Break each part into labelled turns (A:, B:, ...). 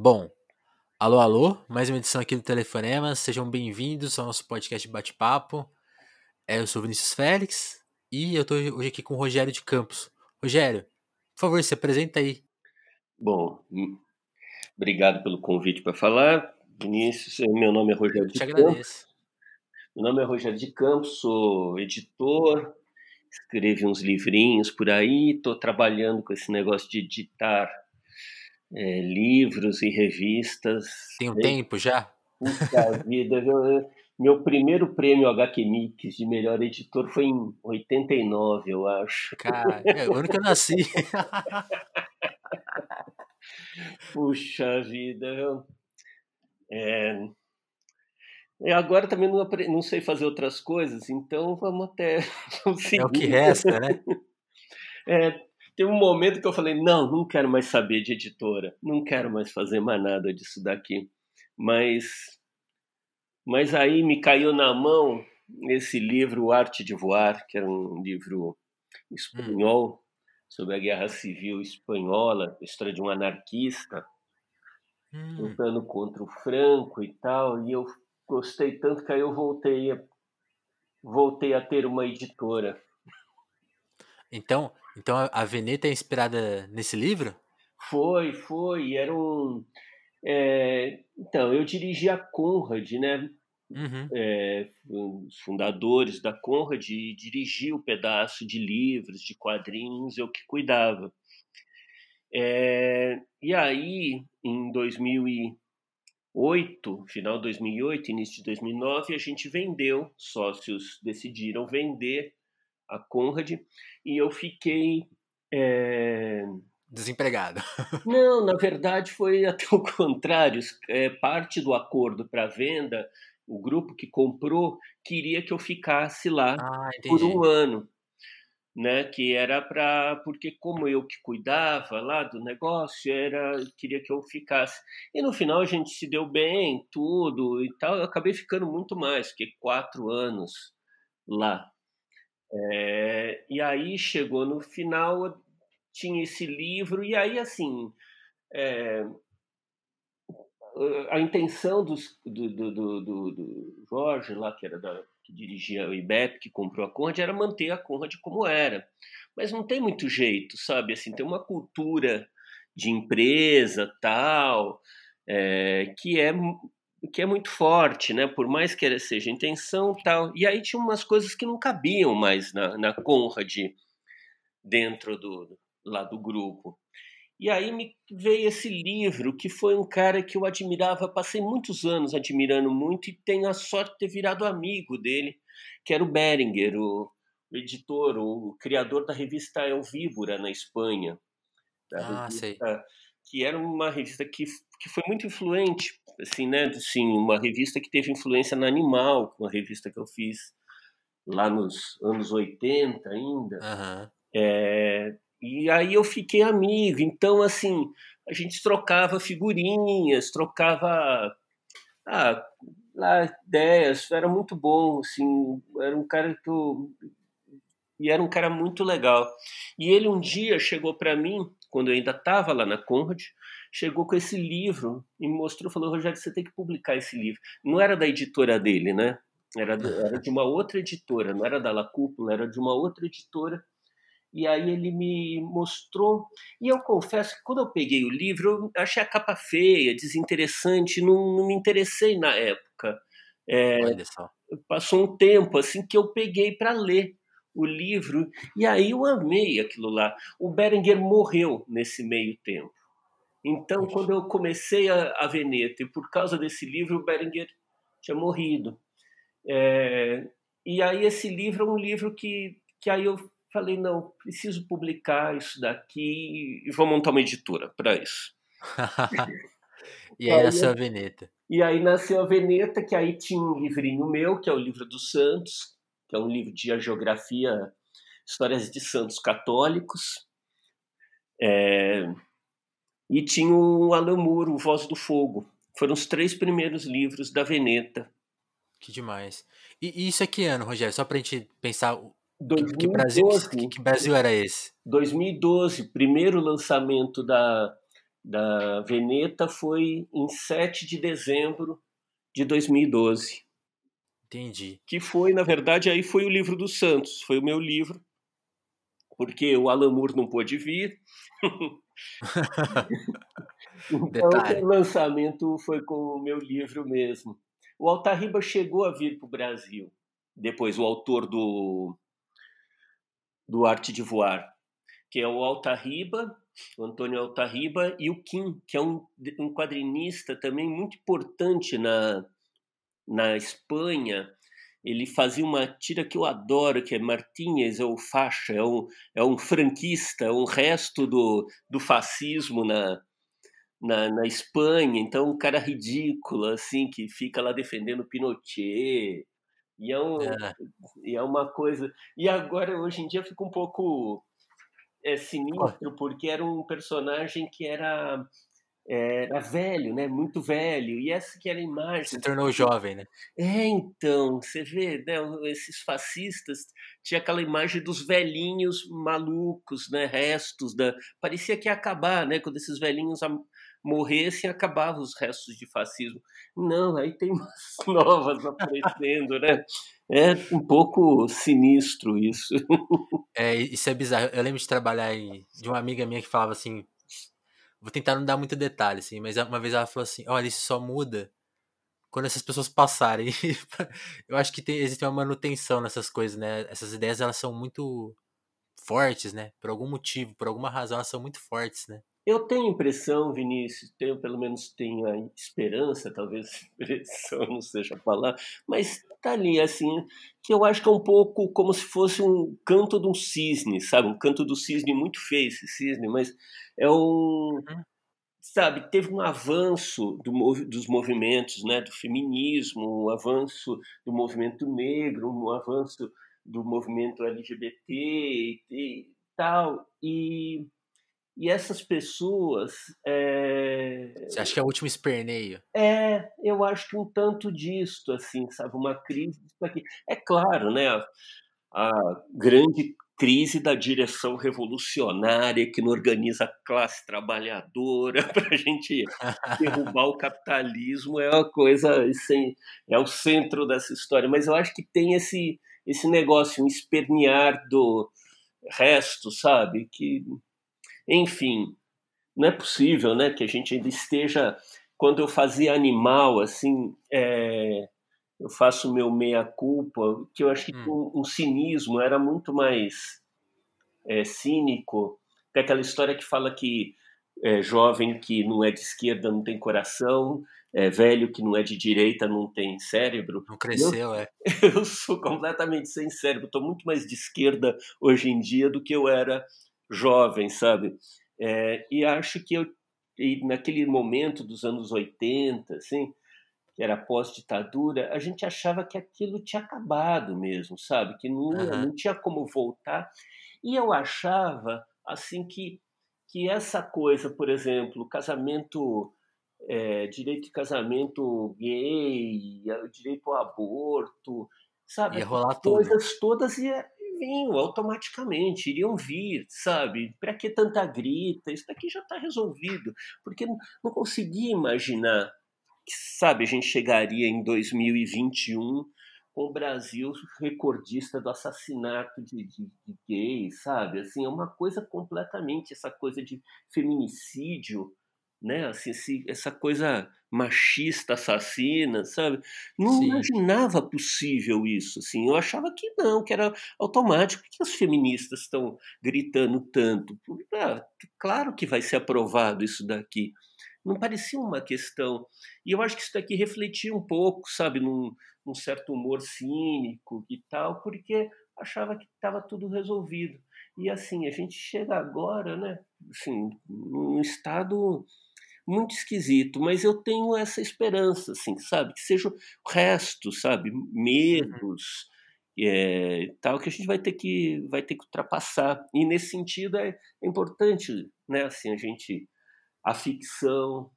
A: Bom, alô, alô, mais uma edição aqui do Telefonema. Sejam bem-vindos ao nosso podcast Bate-Papo. É, eu sou Vinícius Félix e eu estou hoje aqui com o Rogério de Campos. Rogério, por favor, se apresenta aí.
B: Bom, hum, obrigado pelo convite para falar. Vinícius, meu nome é Rogério
A: Eu
B: de
A: te
B: Campos.
A: agradeço.
B: Meu nome é Rogério de Campos, sou editor, escrevi uns livrinhos por aí, estou trabalhando com esse negócio de editar é, livros e revistas.
A: Tem um tempo já?
B: Puxa vida, eu- meu primeiro prêmio HQ Mix de melhor editor foi em 89, eu acho.
A: Cara, é o ano que eu nasci.
B: Puxa vida, eu- é, agora também não, apre- não sei fazer outras coisas, então vamos até vamos
A: É o que resta, né?
B: É, teve um momento que eu falei, não, não quero mais saber de editora, não quero mais fazer mais nada disso daqui. Mas, mas aí me caiu na mão esse livro, Arte de Voar, que era um livro espanhol sobre a Guerra Civil Espanhola, a história de um anarquista
A: Hum,
B: lutando contra o Franco e tal, e eu gostei tanto que aí eu voltei a, voltei a ter uma editora.
A: Então, então a- Veneta é inspirada nesse livro?
B: Foi, foi, era um... é, então, eu dirigi a Conrad, né?
A: Uhum.
B: É, um dos fundadores da Conrad e dirigi o pedaço de livros, de quadrinhos, eu que cuidava. É, e aí, em 2008, final de 2008, início de 2009, a gente vendeu, sócios decidiram vender a Conrad e eu fiquei. é,
A: Desempregado.
B: Não, na verdade foi até o contrário. É, parte do acordo para venda, o grupo que comprou queria que eu ficasse lá
A: Ah,
B: por um ano, né? Que era para porque como eu que cuidava lá do negócio, era queria que eu ficasse. E no final a gente se deu bem, tudo e tal. Eu acabei ficando muito mais, fiquei quatro anos lá. É, e aí chegou no final, tinha esse livro e aí assim é, a intenção dos, do, do, do, do- Jorge lá que era da, que dirigia o IBEP, que comprou a Conrad, era manter a Conrad como era. Mas não tem muito jeito, sabe? Assim, tem uma cultura de empresa tal é, que é que é muito forte, né? Por mais que seja intenção tal. E aí tinha umas coisas que não cabiam mais na, na Conrad dentro do lá do grupo. E aí me veio esse livro, que foi um cara que eu admirava, passei muitos anos admirando muito e tenho a sorte de ter virado amigo dele, que era o Beringer, o editor, o criador da revista El Víbora na Espanha.
A: Ah, sei.
B: revista, que era uma revista que, que foi muito influente, assim, né? Assim, uma revista que teve influência na Animal, uma revista que eu fiz lá nos anos 80 ainda.
A: Aham.
B: É, e aí eu fiquei amigo. Então, assim, a gente trocava figurinhas, trocava ah, lá, ideias. Era muito bom, assim. Era um cara que eu... E era um cara muito legal. E ele um dia chegou para mim, quando eu ainda estava lá na Conrad, chegou com esse livro e me mostrou, falou, Rogério, você tem que publicar esse livro. Não era da editora dele, né? Era, era de uma outra editora, não era da La Cúpula, era de uma outra editora. E aí ele me mostrou. E eu confesso que quando eu peguei o livro, eu achei a capa feia, desinteressante, não, não me interessei na época. É,
A: Olha só.
B: passou um tempo assim que eu peguei para ler o livro e aí eu amei aquilo lá. O Berenguer morreu nesse meio tempo. Então, quando eu comecei a, a Veneta e por causa desse livro, o Berenguer tinha morrido. É, e aí esse livro é um livro que, que aí eu falei, não, preciso publicar isso daqui e vou montar uma editora para isso.
A: e aí
B: Aí
A: nasceu
B: eu-
A: a Veneta.
B: E aí nasceu a Veneta, que aí tinha um livrinho meu, que é o livro dos Santos, que é um livro de geografia, histórias de santos católicos. É, E tinha o Alan Moore, o Voz do Fogo. Foram os três primeiros livros da Veneta.
A: Que demais. E, e isso aqui ano, Rogério? Só pra gente pensar o- que,
B: 2012,
A: que Brasil, que, que Brasil era esse?
B: 2012, primeiro lançamento da, da Veneta foi em 7 de dezembro de 2012.
A: Entendi.
B: Que foi, na verdade, aí foi o livro dos Santos, foi o meu livro, porque o Alan Moore não pôde vir. então, o lançamento foi com o meu livro mesmo. O Altarriba chegou a vir para o Brasil, depois o autor do, do Arte de Voar, que é o Altarriba, o Antônio Altarriba, e o Kim, que é um, um quadrinista também muito importante na, na Espanha. Ele fazia uma tira que eu adoro, que é Martínez, é o faixa, é um, é um franquista, é um resto do, do fascismo na, na, na Espanha. Então, um cara ridículo, assim, que fica lá defendendo Pinochet. E é, um, é. E é uma coisa. E agora, hoje em dia, fica um pouco é, sinistro, porque era um personagem que era, era velho, né? Muito velho. E essa que era a imagem.
A: Se tornou jovem, né?
B: É, então, você vê, né? Esses fascistas tinha aquela imagem dos velhinhos malucos, né? Restos da. Parecia que ia acabar, né? Quando esses velhinhos morressem, acabavam os restos de fascismo. Não, aí tem umas novas aparecendo, né? É um pouco sinistro isso.
A: É, isso é bizarro. Eu lembro de trabalhar em, de uma amiga minha que falava assim, vou tentar não dar muito detalhe, assim, mas uma vez ela falou assim, olha, isso só muda quando essas pessoas passarem. Eu acho que tem, existe uma manutenção nessas coisas, né? Essas ideias, elas são muito fortes, né? Por algum motivo, por alguma razão, elas são muito fortes, né?
B: Eu tenho impressão, Vinícius, tenho pelo menos tenho a esperança, talvez impressão não seja a palavra, mas tá ali assim, que eu acho que é um pouco como se fosse um canto de um cisne, sabe? Um canto do cisne muito feio esse cisne, mas é um uhum. sabe, teve um avanço do, dos movimentos, né, do feminismo, um avanço do movimento negro, um avanço do movimento LGBT e, e tal, e e essas pessoas. É...
A: Você acha que é o último esperneio?
B: É, eu acho que um tanto disto, assim, sabe? Uma crise disso aqui. É claro, né? A, a grande crise da direção revolucionária que não organiza a classe trabalhadora para a gente derrubar o capitalismo é uma coisa assim, é o centro dessa história. Mas eu acho que tem esse esse negócio, um espernear do resto, sabe? Que enfim, não é possível, né, que a gente ainda esteja. Quando eu fazia animal, assim, é, eu faço meu meia culpa, que eu acho que hum. um, um cinismo era muito mais é, cínico, que é aquela história que fala que é, jovem que não é de esquerda não tem coração, é, velho que não é de direita não tem cérebro.
A: Não cresceu,
B: eu,
A: é.
B: Eu sou completamente sem cérebro, estou muito mais de esquerda hoje em dia do que eu era jovem, sabe? É, e acho que eu, e naquele momento dos anos 80, assim, que era pós-ditadura, a gente achava que aquilo tinha acabado mesmo, sabe? Que não, uhum. não tinha como voltar. E eu achava, assim, que, que essa coisa, por exemplo, casamento, é, direito de casamento gay, direito ao aborto, sabe?
A: Ia rolar
B: coisas
A: tudo.
B: todas ia, vinham automaticamente, iriam vir, sabe? Para que tanta grita? Isso daqui já está resolvido. Porque não conseguia imaginar que, sabe, a gente chegaria em 2021 com o Brasil recordista do assassinato de, de, de gays, sabe? Assim, é uma coisa completamente, essa coisa de feminicídio, né? Assim, essa coisa machista, assassina, sabe? Não Sim. imaginava possível isso, assim. Eu achava que não, que era automático. Por que as feministas estão gritando tanto? Ah, claro que vai ser aprovado isso daqui. Não parecia uma questão. E eu acho que isso daqui refletia um pouco, sabe, num, num certo humor cínico e tal, porque achava que estava tudo resolvido. E assim, a gente chega agora, né, assim, num estado muito esquisito, mas eu tenho essa esperança, assim, sabe? Que seja o resto, sabe? Uhum. Medos, é, tal, que a gente vai ter que, vai ter que ultrapassar. E nesse sentido é, é importante, né? Assim, a gente, a ficção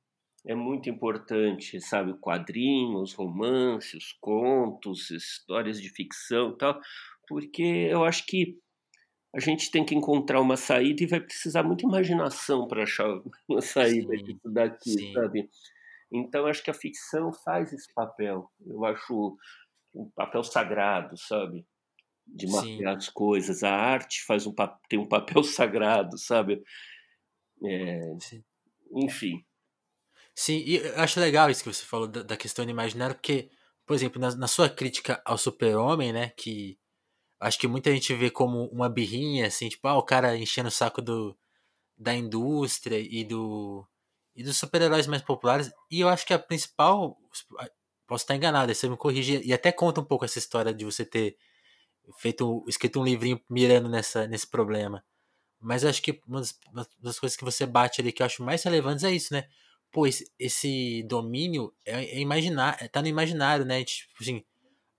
B: é muito importante, sabe? Quadrinhos, romances, contos, histórias de ficção, tal, porque eu acho que a gente tem que encontrar uma saída e vai precisar muita imaginação para achar uma saída
A: Sim,
B: disso daqui,
A: sim.
B: sabe? Então acho que a ficção faz esse papel. Eu acho um papel sagrado, sabe? De mapear as coisas. A arte faz um tem um papel sagrado, sabe? É, enfim.
A: Sim, e eu acho legal isso que você falou da, da questão do imaginário, porque, por exemplo, na, na sua crítica ao super-homem, né, que acho que muita gente vê como uma birrinha, assim, tipo, ah, o cara enchendo o saco do, da indústria e do e dos super-heróis mais populares, e eu acho que a principal, posso estar enganado, você me corrige, e até conta um pouco essa história de você ter feito, escrito um livrinho mirando nessa, nesse problema. Mas eu acho que uma das, uma das coisas que você bate ali que eu acho mais relevantes é isso, né? Pô, esse, esse domínio é, é imaginar, é, tá no imaginário, né? Tipo assim,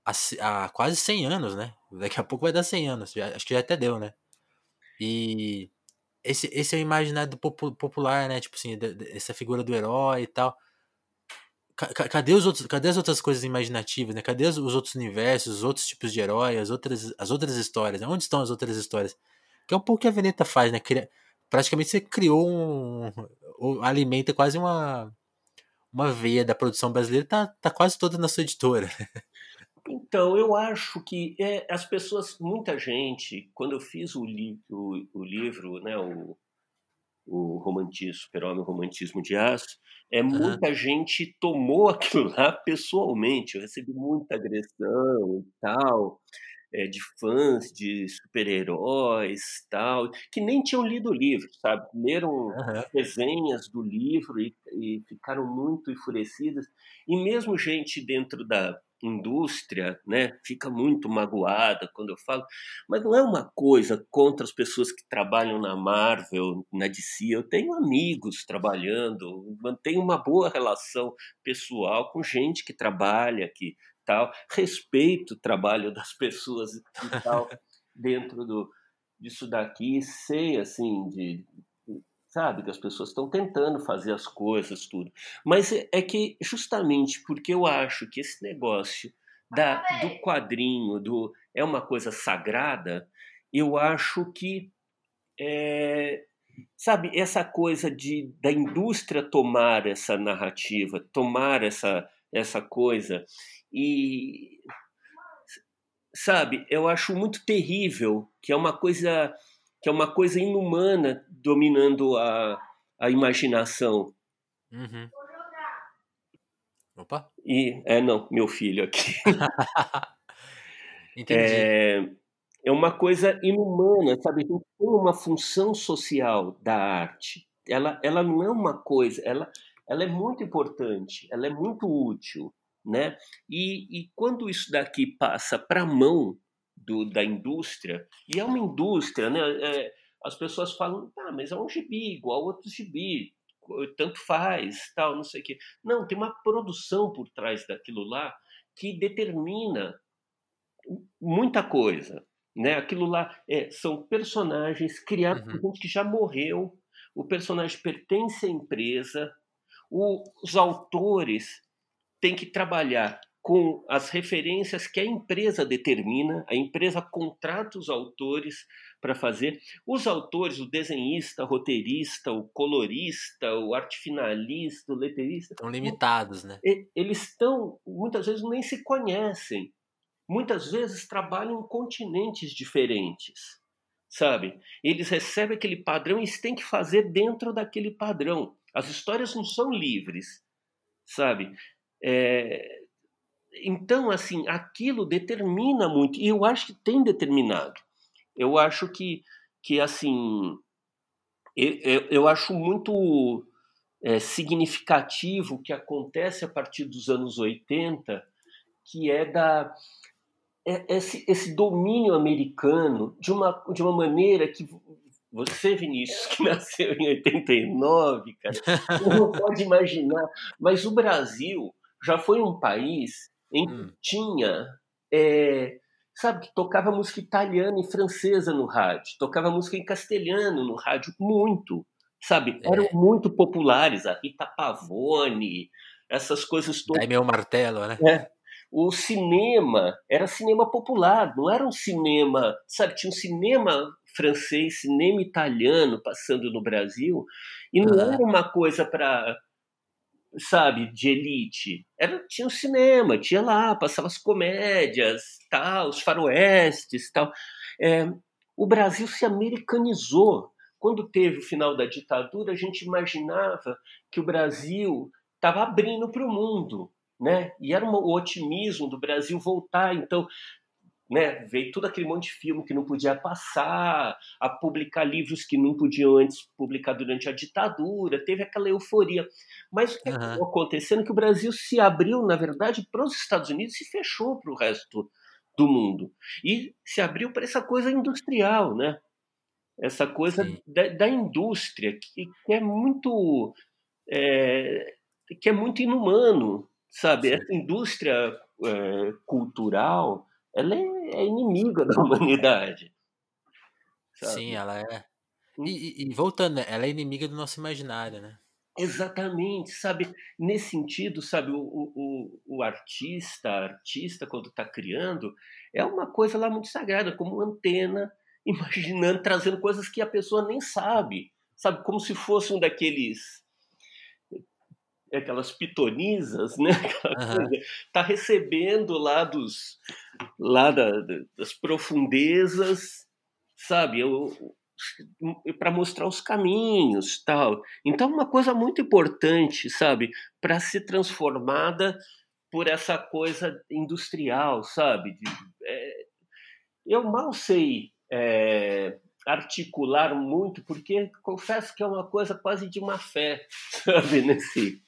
A: há, há quase 100 anos, né? Daqui a pouco vai dar 100 anos, já- acho que já até deu, né? E esse, esse é o imaginário do popu- popular, né? Tipo assim, da- da- essa figura do herói e tal. Ca- ca- Cadê, os outros, cadê as outras coisas imaginativas, né? Cadê os, os outros universos, os outros tipos de herói, as outras, as outras histórias? Né? Onde estão as outras histórias? Que é um pouco que a Veneta faz, né? Cria- praticamente você criou um. alimenta quase uma. Uma veia da produção brasileira, tá, tá quase toda na sua editora.
B: Então, eu acho que é, as pessoas, muita gente, quando eu fiz o, li, o, o livro, né, o, o romantismo, Super-Homem, o Romantismo de Aço, é, muita gente tomou aquilo lá pessoalmente. Eu recebi muita agressão e tal, é, de fãs de super-heróis tal, que nem tinham lido o livro, sabe? Leram
A: Aham.
B: resenhas do livro e, e ficaram muito enfurecidas. E mesmo gente dentro da indústria, né, fica muito magoada quando eu falo, mas não é uma coisa contra as pessoas que trabalham na Marvel, na DC. Eu tenho amigos trabalhando, mantenho uma boa relação pessoal com gente que trabalha, que tal, respeito o trabalho das pessoas e tal dentro do disso daqui, sei assim de sabe que as pessoas estão tentando fazer as coisas tudo, mas é, é que justamente porque eu acho que esse negócio da, do quadrinho do é uma coisa sagrada, eu acho que é, sabe essa coisa de da indústria tomar essa narrativa, tomar essa essa coisa e sabe, eu acho muito terrível que é uma coisa que é uma coisa inumana dominando a, a imaginação.
A: Uhum. Opa,
B: E é não, meu filho aqui.
A: entendi.
B: É, é uma coisa inumana, sabe? Tem uma função social da arte. Ela, ela não é uma coisa, ela, ela é muito importante, ela é muito útil, né? E, e quando isso daqui passa para a mão do, da indústria, e é uma indústria, né? É, as pessoas falam, ah, mas é um gibi igual outro gibi, tanto faz, tal, não sei o quê. Não, tem uma produção por trás daquilo lá que determina muita coisa, né? Aquilo lá é, são personagens criados
A: Uhum.
B: por gente que já morreu, o personagem pertence à empresa, os autores têm que trabalhar com as referências que a empresa determina, a empresa contrata os autores para fazer. Os autores, o desenhista, o roteirista, o colorista, o arte finalista, o leterista,
A: Estão limitados, né?
B: eles estão, muitas vezes, nem se conhecem. Muitas vezes trabalham em continentes diferentes, sabe? Eles recebem aquele padrão e eles têm que fazer dentro daquele padrão. As histórias não são livres, sabe? É, Então, assim, aquilo determina muito, e eu acho que tem determinado. Eu acho que, que assim, eu, eu, eu acho muito é, significativo o que acontece a partir dos anos 80, que é da é- esse, esse domínio americano de uma, de uma maneira que você, Vinícius, que nasceu em 89, cara, não pode imaginar. Mas o Brasil já foi um país em que
A: Hum.
B: tinha, é, sabe, que tocava música italiana e francesa no rádio, tocava música em castelhano no rádio, muito, sabe? Eram
A: É.
B: muito populares, a Rita Pavone, essas coisas todas.
A: Daí meu martelo, né?
B: É. O cinema era cinema popular, não era um cinema, sabe? Tinha um cinema francês, cinema italiano passando no Brasil, e não era uma coisa para sabe, de elite. Era, tinha o cinema, tinha lá, passava as comédias, tal, os faroestes, tal. É, o Brasil se americanizou. Quando teve o final da ditadura, a gente imaginava que o Brasil estava abrindo para o mundo, né? E era um, o otimismo do Brasil voltar. Então, né, veio todo aquele monte de filme que não podia passar, a publicar livros que não podiam antes publicar durante a ditadura, teve aquela euforia. Mas o que acabou acontecendo é que o Brasil se abriu, na verdade, para os Estados Unidos e fechou para o resto do mundo. E se abriu para essa coisa industrial, né? Essa coisa da, da indústria, que, que é muito. é, que é muito inumano, sabe?
A: Sim.
B: Essa indústria é, cultural ela é, é inimiga da humanidade. sabe?
A: Sim, ela é.
B: Hum.
A: E, e- e voltando, né, ela é inimiga do nosso imaginário, né?
B: Exatamente, sabe? Nesse sentido, sabe, o, o, o- artista, a artista, quando está criando, é uma coisa lá muito sagrada, como uma antena, imaginando, trazendo coisas que a pessoa nem sabe, sabe? Como se fosse um daqueles. Aquelas pitonisas, né? Coisa, tá recebendo lá dos lá da- das profundezas, sabe? Para mostrar os caminhos, tal. Então, uma coisa muito importante, sabe, para ser transformada por essa coisa industrial, sabe? De- é, eu mal sei é, articular muito, porque confesso que é uma coisa quase de má fé, sabe, nesse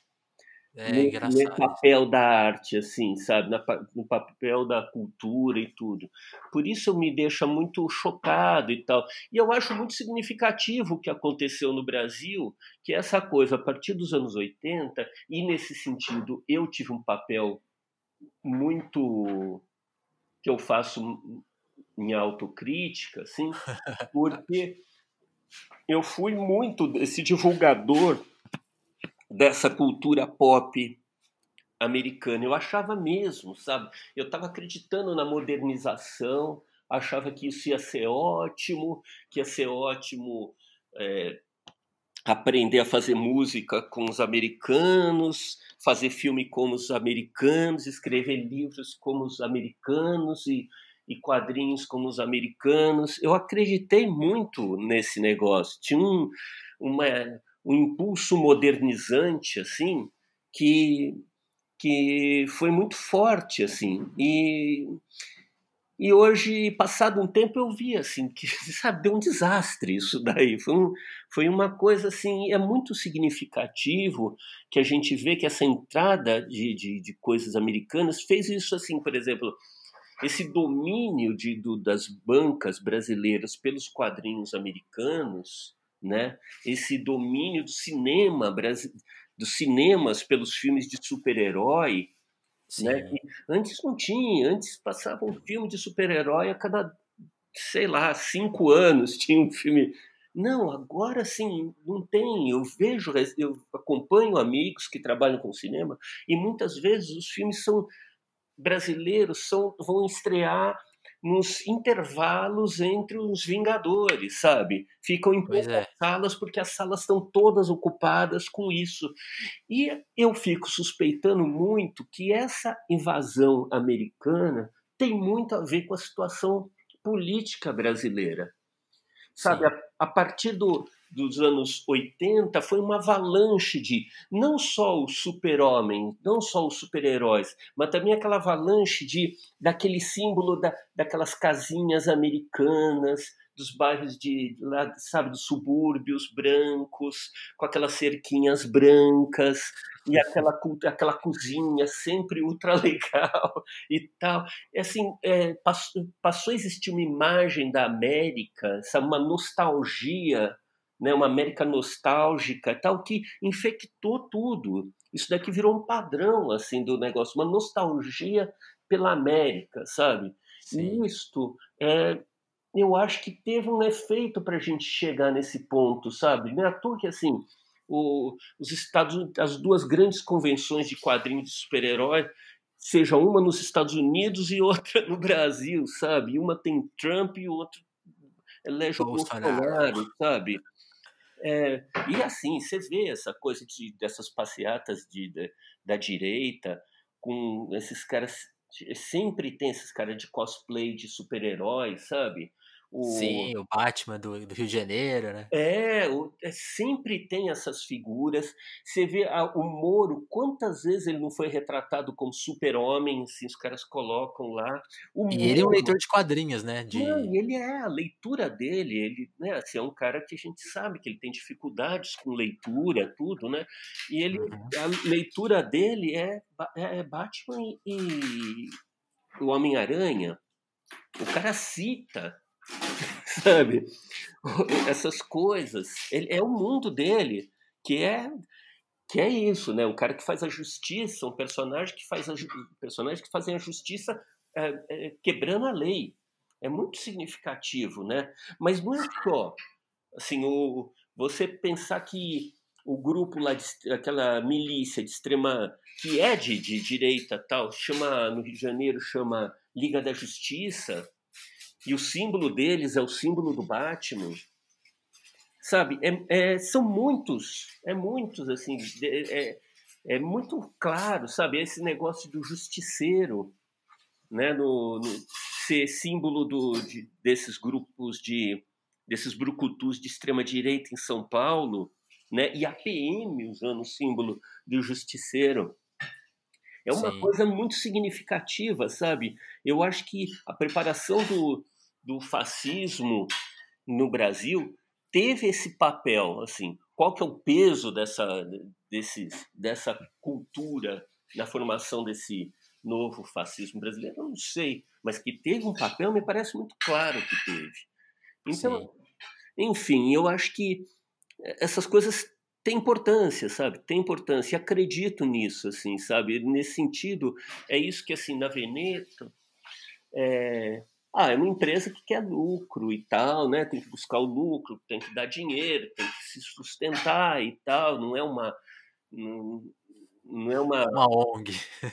A: É
B: no, no
A: engraçado.
B: papel da arte, assim, sabe? Na no papel da cultura e tudo. Por isso me deixa muito chocado e tal. E eu acho muito significativo o que aconteceu no Brasil, que é essa coisa, a partir dos anos 80, e nesse sentido eu tive um papel muito que eu faço em autocrítica, assim, porque eu fui muito esse divulgador dessa cultura pop americana. Eu achava mesmo, sabe? Eu estava acreditando na modernização, achava que isso ia ser ótimo, que ia ser ótimo é, aprender a fazer música com os americanos, fazer filme como os americanos, escrever livros como os americanos e, e quadrinhos como os americanos. Eu acreditei muito nesse negócio. Tinha um, uma, um impulso modernizante assim que que foi muito forte assim. E e hoje passado um tempo eu vi assim que sabe deu um desastre isso daí. Foi, um, foi uma coisa assim é muito significativo que a gente vê que essa entrada de, de, de coisas americanas fez isso assim por exemplo esse domínio de, do, das bancas brasileiras pelos quadrinhos americanos né esse domínio do cinema dos cinemas pelos filmes de super-herói, né? Que antes não tinha, antes passava um filme de super-herói a cada, sei lá, cinco anos tinha um filme. Não, agora sim, não tem. Eu vejo, eu acompanho amigos que trabalham com cinema e muitas vezes os filmes são brasileiros são, vão estrear nos intervalos entre os Vingadores, sabe? Ficam em poucas
A: é.
B: salas porque as salas estão todas ocupadas com isso. E eu fico suspeitando muito que essa invasão americana tem muito a ver com a situação política brasileira. Sabe, a, a, partir do, dos anos 80 foi uma avalanche de não só o super-homem, não só os super-heróis, mas também aquela avalanche de daquele símbolo da, daquelas casinhas americanas, dos bairros de lá, sabe, dos subúrbios brancos, com aquelas cerquinhas brancas e aquela aquela cozinha sempre ultra legal e tal. É assim, é, passou, passou a existir uma imagem da América, sabe, uma nostalgia né, uma América nostálgica tal que infectou tudo. Isso daqui virou um padrão assim do negócio, uma nostalgia pela América, sabe?
A: Sim.
B: E isto é, eu acho que teve um efeito para a gente chegar nesse ponto, sabe? Não é à toa que assim o, os Estados as duas grandes convenções de quadrinhos de super-herói seja uma nos Estados Unidos e outra no Brasil, sabe? Uma tem Trump e o outro elege o Bolsonaro, Bolsonaro sabe? É, e assim, você vê essa coisa de, dessas passeatas de, de, da direita, com esses caras. Sempre tem esses caras de cosplay de super-heróis, sabe?
A: O... Sim, o Batman do, do, Rio de Janeiro, né?
B: É, o, é, sempre tem essas figuras. Você vê a, o Moro, quantas vezes ele não foi retratado como super-homem, assim, os caras colocam lá.
A: O e Moro, ele é um leitor de quadrinhos, né? De...
B: Não, ele é, a leitura dele, ele né, assim, é um cara que a gente sabe que ele tem dificuldades com leitura, tudo, né? E ele, uhum. a leitura dele é, é, é Batman e, e o Homem-Aranha. O cara cita sabe? Essas coisas. Ele, é o mundo dele, que é que é isso, né? O cara que faz a justiça, um personagem que faz a personagem que fazem a justiça é, é, quebrando a lei. É muito significativo, né? Mas não é só assim o você pensar que o grupo lá de, aquela milícia de extrema que é de, de direita tal chama no Rio de Janeiro chama Liga da Justiça e o símbolo deles é o símbolo do Batman. Sabe, é, é, são muitos, é muitos, assim, é, é, muito claro, sabe, esse negócio do justiceiro, né, no, no ser símbolo do, de, desses grupos de, desses brucutus de extrema direita em São Paulo, né, e a PM usando o símbolo do justiceiro. É uma Sim. coisa muito significativa, sabe? Eu acho que a preparação do, do fascismo no Brasil teve esse papel, assim, qual que é o peso dessa, desse, dessa cultura na formação desse novo fascismo brasileiro? Eu não sei, mas que teve um papel me parece muito claro que teve. Então, Sim. enfim, eu acho que essas coisas têm importância, sabe? Tem importância. Acredito nisso, assim, sabe? Nesse sentido, é isso que assim na Veneto é, ah, é uma empresa que quer lucro e tal, né? Tem que buscar o lucro, tem que dar dinheiro, tem que se sustentar e tal. Não é uma. Não, não é uma.
A: Uma ONG.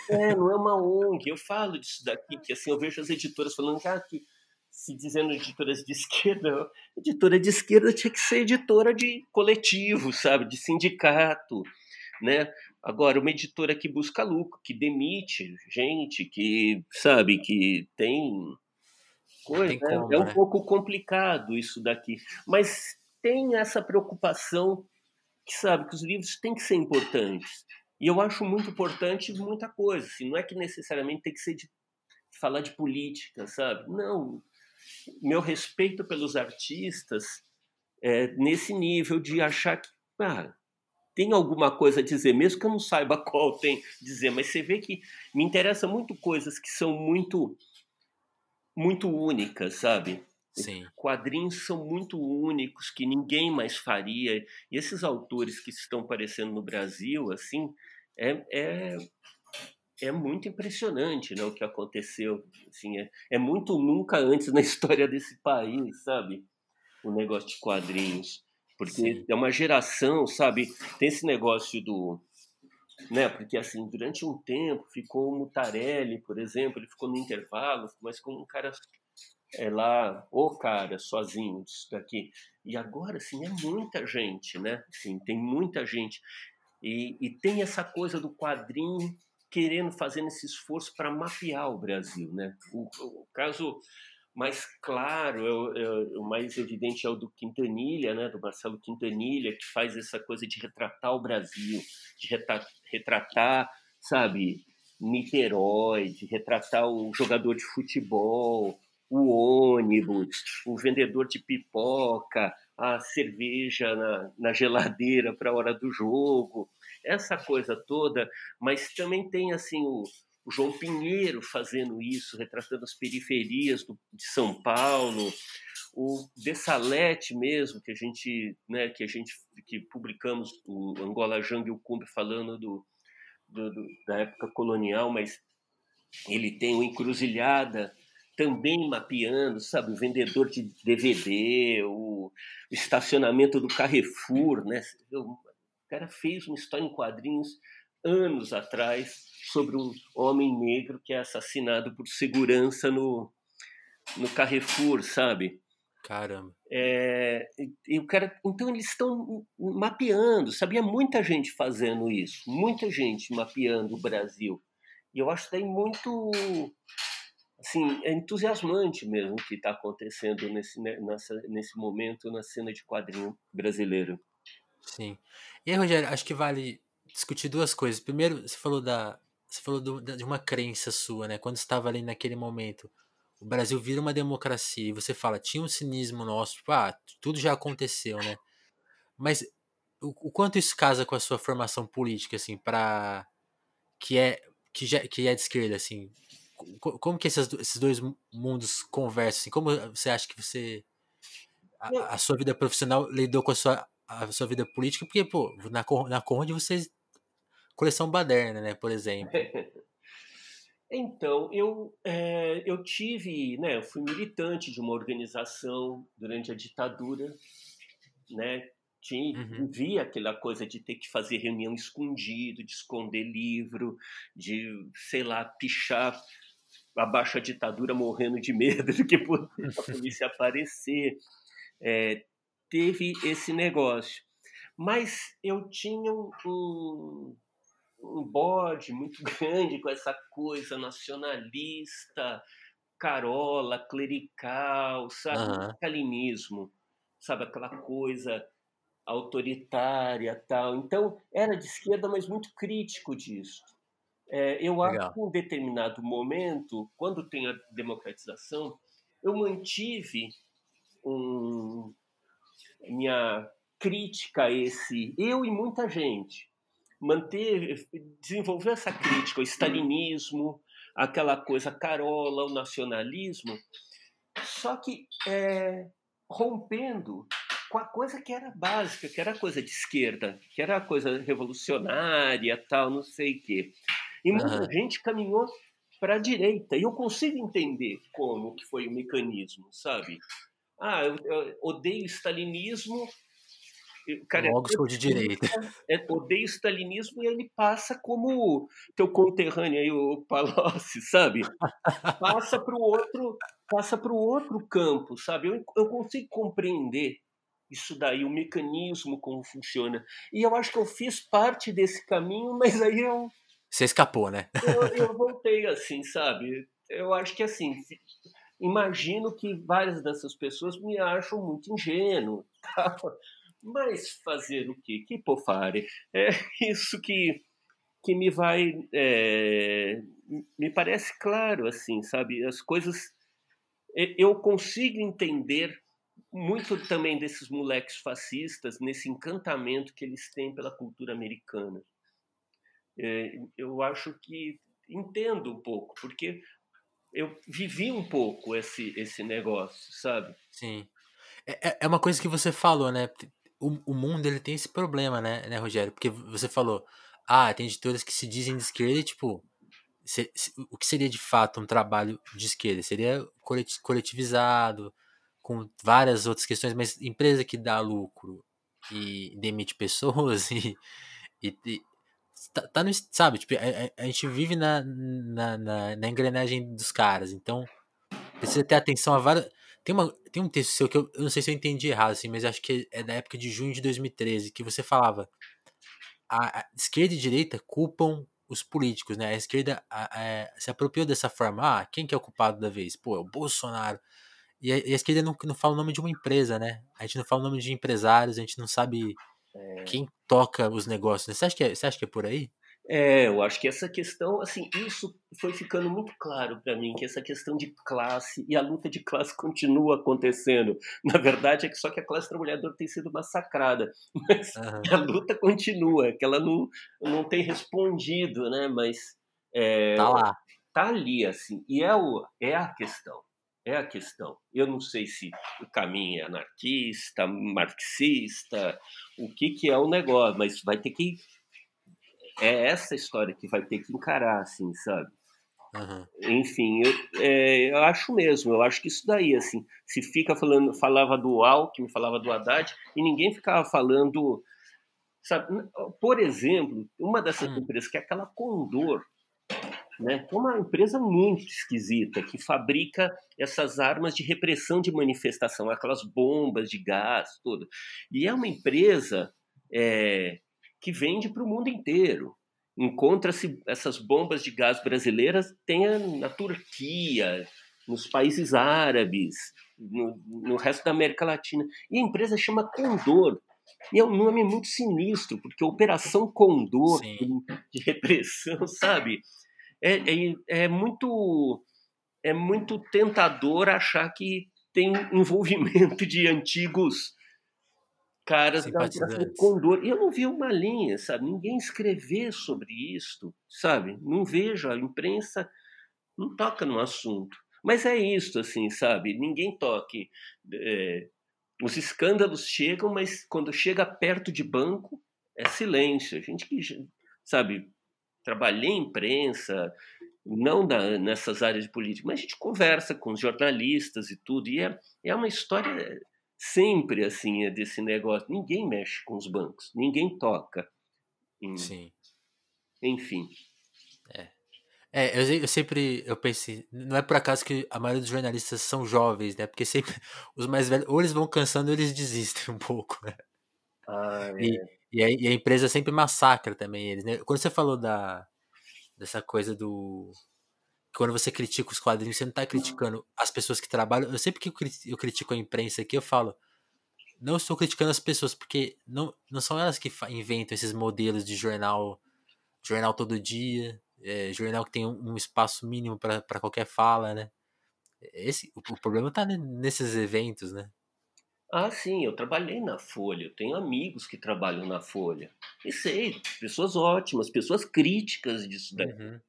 B: É, não é uma ONG. Eu falo disso daqui, que assim, eu vejo as editoras falando ah, que se dizendo editoras de esquerda, editora de esquerda tinha que ser editora de coletivo, sabe? De sindicato, né? Agora, uma editora que busca lucro, que demite gente, que, sabe, que tem coisa. Né? Como, é um né? pouco complicado isso daqui. Mas tem essa preocupação que sabe que os livros têm que ser importantes. E eu acho muito importante muita coisa. Assim, não é que necessariamente tem que ser de falar de política, sabe? Não. Meu respeito pelos artistas é nesse nível de achar que ah, tem alguma coisa a dizer, mesmo que eu não saiba qual tem a dizer, mas você vê que me interessa muito coisas que são muito muito únicas, sabe?
A: Sim.
B: Quadrinhos são muito únicos que ninguém mais faria. E esses autores que estão aparecendo no Brasil, assim, é, é, é muito impressionante né, o que aconteceu. Assim, é, é muito nunca antes na história desse país, sabe? O negócio de quadrinhos. Porque Sim. é uma geração, sabe? Tem esse negócio do né? Porque assim, durante um tempo ficou o Mutarelli, por exemplo, ele ficou no intervalo, mas com um cara é lá, o cara sozinho disso daqui. E agora assim é muita gente, né? Assim, tem muita gente. E, e tem essa coisa do quadrinho querendo fazer esse esforço para mapear o Brasil, né? O, o caso mais claro, é, é, o mais evidente é o do Quintanilha, né, do Marcelo Quintanilha, que faz essa coisa de retratar o Brasil, de retratar, retratar sabe, Niterói, de retratar o jogador de futebol, o ônibus, o vendedor de pipoca, a cerveja na, na geladeira para a hora do jogo, essa coisa toda, mas também tem assim o, o João Pinheiro fazendo isso, retratando as periferias do, de São Paulo, o Dessalete mesmo, que a gente, né, que a gente que publicamos o Angola Jangue Cumbe falando do, do, do, da época colonial, mas ele tem o Encruzilhada também mapeando, sabe, o vendedor de DVD, o estacionamento do Carrefour, né? O cara fez uma história em quadrinhos anos atrás sobre um homem negro que é assassinado por segurança no, no Carrefour, sabe?
A: Caramba.
B: É, e o cara, então eles estão mapeando, sabia muita gente fazendo isso, muita gente mapeando o Brasil. E eu acho daí muito assim, é entusiasmante mesmo o que está acontecendo nesse, né, nessa, nesse momento na cena de quadrinho brasileiro.
A: Sim. E aí, Rogério, acho que vale discutir duas coisas. Primeiro, você falou da você falou do, de uma crença sua, né? Quando estava ali naquele momento, o Brasil vira uma democracia e você fala, tinha um cinismo nosso, tipo, ah, tudo já aconteceu, né? Mas o, o quanto isso casa com a sua formação política, assim, para que é que, já, que é de esquerda, assim? Como que esses, esses dois mundos conversam? Assim? Como você acha que você a, a, sua vida profissional lidou com a sua, a sua vida política? Porque, pô, na, na Conde vocês coleção baderna, né, por exemplo.
B: Então, eu, é, eu tive, né, eu fui militante de uma organização durante a ditadura, né, tinha, uhum. vi aquela coisa de ter que fazer reunião escondido, de esconder livro, de, sei lá, pichar abaixo a ditadura morrendo de medo de que a polícia aparecer. É, teve esse negócio. Mas eu tinha um, um bode muito grande com essa coisa nacionalista, carola, clerical, sabe? Uhum. Stalinismo, sabe? Aquela coisa autoritária tal. Então, era de esquerda, mas muito crítico disso. É, eu Legal. acho que em um determinado momento, quando tem a democratização, eu mantive um, minha crítica a esse, eu e muita gente, manter, desenvolver essa crítica ao stalinismo, aquela coisa carola, o nacionalismo, só que é, rompendo com a coisa que era básica, que era a coisa de esquerda, que era a coisa revolucionária, tal, não sei o quê. E muita uhum. gente caminhou para a direita. E eu consigo entender como que foi o mecanismo, sabe? Ah, eu, eu odeio o stalinismo,
A: Cara, Logo sou de direita.
B: É, odeio o stalinismo e ele passa como teu conterrâneo aí, o Palocci, sabe? Passa para o outro, passa para o outro campo, sabe? Eu, eu consigo compreender isso daí, o mecanismo, como funciona. E eu acho que eu fiz parte desse caminho, mas aí eu.
A: Você escapou, né?
B: eu, eu voltei assim, sabe? Eu acho que assim. Imagino que várias dessas pessoas me acham muito ingênuo. Tá? Mas fazer o quê? Que pofare. É isso que, que me vai. É, me parece claro, assim, sabe? As coisas. Eu consigo entender muito também desses moleques fascistas nesse encantamento que eles têm pela cultura americana. É, eu acho que entendo um pouco, porque eu vivi um pouco esse, esse negócio, sabe?
A: Sim. É, é, é uma coisa que você falou, né? O, o mundo ele tem esse problema, né, né, Rogério? Porque você falou, ah, tem editoras que se dizem de esquerda e, tipo, se, se, o que seria de fato um trabalho de esquerda? Seria coletivizado, com várias outras questões, mas empresa que dá lucro e demite pessoas e, e, e tá, tá, no, sabe, tipo, a, a, gente vive na, na, na, na engrenagem dos caras, então precisa ter atenção a várias tem, uma, tem um texto seu que eu, eu não sei se eu entendi errado, assim, mas acho que é da época de junho de 2013, que você falava a, a esquerda e a direita culpam os políticos, né? A esquerda a, se apropriou dessa forma. Ah, quem que é o culpado da vez? Pô, é o Bolsonaro. E a, e esquerda não, não fala o nome de uma empresa, né? A gente não fala o nome de empresários, a gente não sabe é... quem toca os negócios. Né? Você, acha que é, você acha que é por aí?
B: É, eu acho que essa questão, assim, isso foi ficando muito claro para mim, que essa questão de classe e a luta de classe continua acontecendo. Na verdade, é que só que a classe trabalhadora tem sido massacrada, mas uhum. a luta continua, que ela não, não tem respondido, né? Mas é,
A: tá lá,
B: tá ali, assim, e é, o, é a questão. É a questão. Eu não sei se o caminho é anarquista, marxista, o que, que é o negócio, mas vai ter que é essa história que vai ter que encarar, assim, sabe? Uhum. Enfim, eu, é, eu, acho mesmo, eu acho que isso daí, assim, se fica falando, falava do Alckmin, falava do Haddad, e ninguém ficava falando, sabe? Por exemplo, uma dessas uhum. empresas, que é aquela Condor, né? É uma empresa muito esquisita que fabrica essas armas de repressão de manifestação, aquelas bombas de gás, tudo. E é uma empresa é, que vende para o mundo inteiro. Encontra-se essas bombas de gás brasileiras tem na Turquia, nos países árabes, no, no resto da América Latina. E a empresa chama Condor. E é um nome muito sinistro, porque Operação Condor, Sim. de repressão, sabe? É, é, é, muito é muito tentador achar que tem envolvimento de antigos caras da Operação Condor. E eu não vi uma linha, sabe? Ninguém escrever sobre isso, sabe? Não vejo, a imprensa não toca no assunto. Mas é isso, assim, sabe? Ninguém toque. É, os escândalos chegam, mas quando chega perto de banco, é silêncio. A gente que, sabe, trabalhei em imprensa, não da, nessas áreas de política, mas a gente conversa com os jornalistas e tudo, e é, é uma história sempre assim é desse negócio. Ninguém mexe com os bancos, ninguém toca.
A: Em, Sim.
B: Enfim.
A: É, eu, eu, sempre eu pensei, não é por acaso que a maioria dos jornalistas são jovens, né? Porque sempre os mais velhos, ou eles vão cansando ou eles desistem um pouco, né?
B: Ah, é.
A: e, e, a, e, a, empresa sempre massacra também eles, né? Quando você falou da dessa coisa do quando você critica os quadrinhos, você não está criticando as pessoas que trabalham. Eu sempre que eu, critico a imprensa aqui, eu falo, não estou criticando as pessoas, porque não, não são elas que inventam esses modelos de jornal, jornal todo dia, é, jornal que tem um, um espaço mínimo para qualquer fala, né? Esse, o, o problema está nesses eventos, né?
B: Ah, sim, eu trabalhei na Folha, eu tenho amigos que trabalham na Folha. E sei, pessoas ótimas, pessoas críticas disso daí. Uhum.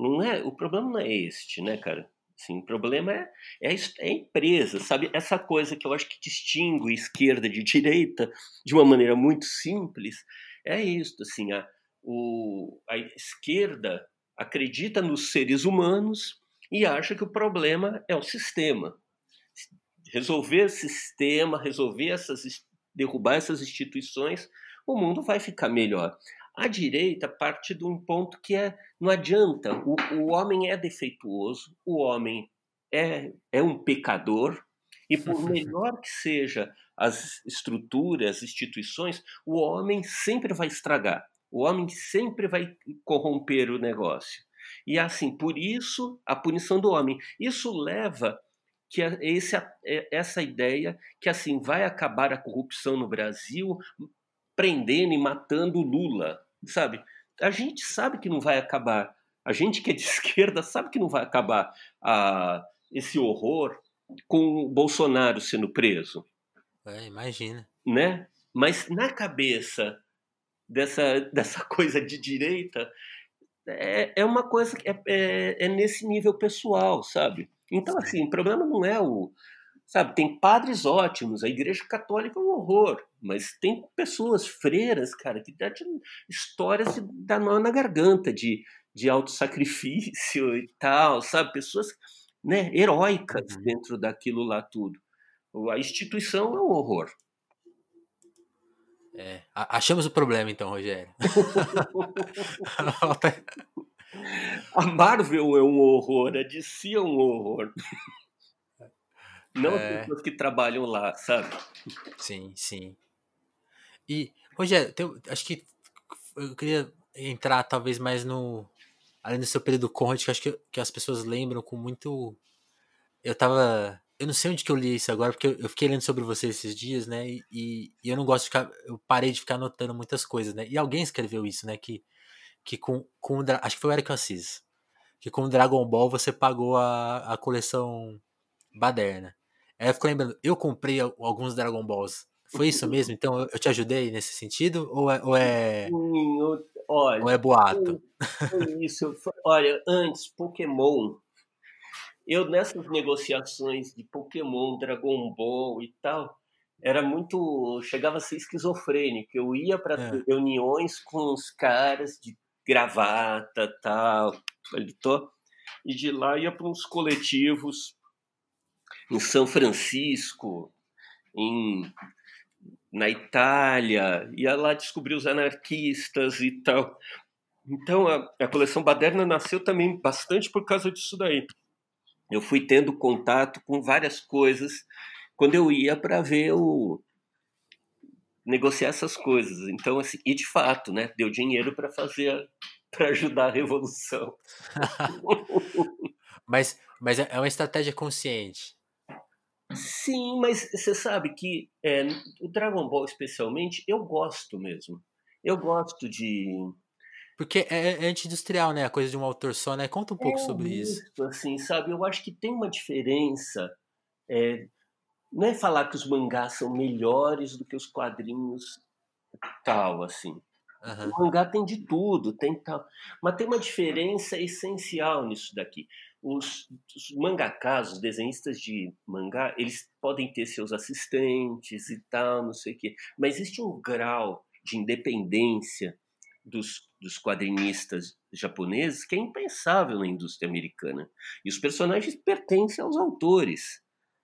B: Não é, o problema não é este, né, cara? Assim, o problema é, é, é a empresa, sabe? Essa coisa que eu acho que distingue esquerda de direita de uma maneira muito simples é isso, assim, a, o, a esquerda acredita nos seres humanos e acha que o problema é o sistema. Resolver o sistema, resolver essas, derrubar essas instituições, o mundo vai ficar melhor. A direita parte de um ponto que é não adianta, o, o homem é defeituoso, o homem é, é um pecador, e por melhor que seja as estruturas, as instituições, o homem sempre vai estragar. O homem sempre vai corromper o negócio. E assim, por isso, a punição do homem. Isso leva que esse, essa ideia que assim vai acabar a corrupção no Brasil prendendo e matando Lula, sabe? A gente sabe que não vai acabar. A gente que é de esquerda sabe que não vai acabar a, esse horror com o Bolsonaro sendo preso.
A: É, imagina.
B: Né? Mas na cabeça dessa, dessa coisa de direita é, é uma coisa que é, é, é nesse nível pessoal, sabe? Então, assim, o problema não é o. Sabe, tem padres ótimos, a igreja católica é um horror, mas tem pessoas, freiras, cara, que dão histórias de dar nó na garganta, de, de autossacrifício e tal, sabe? Pessoas né, heróicas uhum. dentro daquilo lá tudo. A instituição é um horror.
A: É, achamos o problema então, Rogério.
B: a Marvel é um horror, a DC é um horror. Não é... as pessoas que trabalham lá, sabe?
A: Sim, sim. E, Rogério, acho que eu queria entrar talvez mais no. Além do seu período Conrad, que acho que, que as pessoas lembram com muito. Eu tava eu não sei onde que eu li isso agora, porque eu, eu fiquei lendo sobre você esses dias, né? E, e, eu não gosto de ficar. Eu parei de ficar anotando muitas coisas, né? E alguém escreveu isso, né? Que, que com, com acho que foi o Eric Assis. Que com o Dragon Ball você pagou a, a coleção Baderna. Aí eu fico lembrando, eu comprei alguns Dragon Balls. Foi isso mesmo? Então eu, eu te ajudei nesse sentido? Ou é. Ou é,
B: olha,
A: ou é boato?
B: Foi isso. Olha, antes, Pokémon eu nessas negociações de Pokémon, Dragon Ball e tal, era muito. chegava a ser esquizofrênico. Eu ia para é. reuniões com os caras de gravata tal, paletó, e de lá ia para uns coletivos em São Francisco, em, na Itália, ia lá descobrir os anarquistas e tal. Então a, a coleção Baderna nasceu também bastante por causa disso daí. Eu fui tendo contato com várias coisas quando eu ia para ver o negociar essas coisas. Então assim, e de fato, né, deu dinheiro para fazer para ajudar a revolução.
A: mas mas é, é uma estratégia consciente.
B: Sim, mas você sabe que é, o Dragon Ball especialmente eu gosto mesmo. Eu gosto de
A: porque é, é anti-industrial, né? A coisa de um autor só, né? Conta um pouco
B: é
A: sobre isso.
B: isso. Assim, sabe? Eu acho que tem uma diferença. É, não é falar que os mangás são melhores do que os quadrinhos tal, assim. Uhum. O mangá tem de tudo, tem tal. Mas tem uma diferença essencial nisso daqui. Os, os mangakas, os desenhistas de mangá, eles podem ter seus assistentes e tal, não sei o quê. Mas existe um grau de independência dos, dos quadrinistas japoneses que é impensável na indústria americana. E os personagens pertencem aos autores.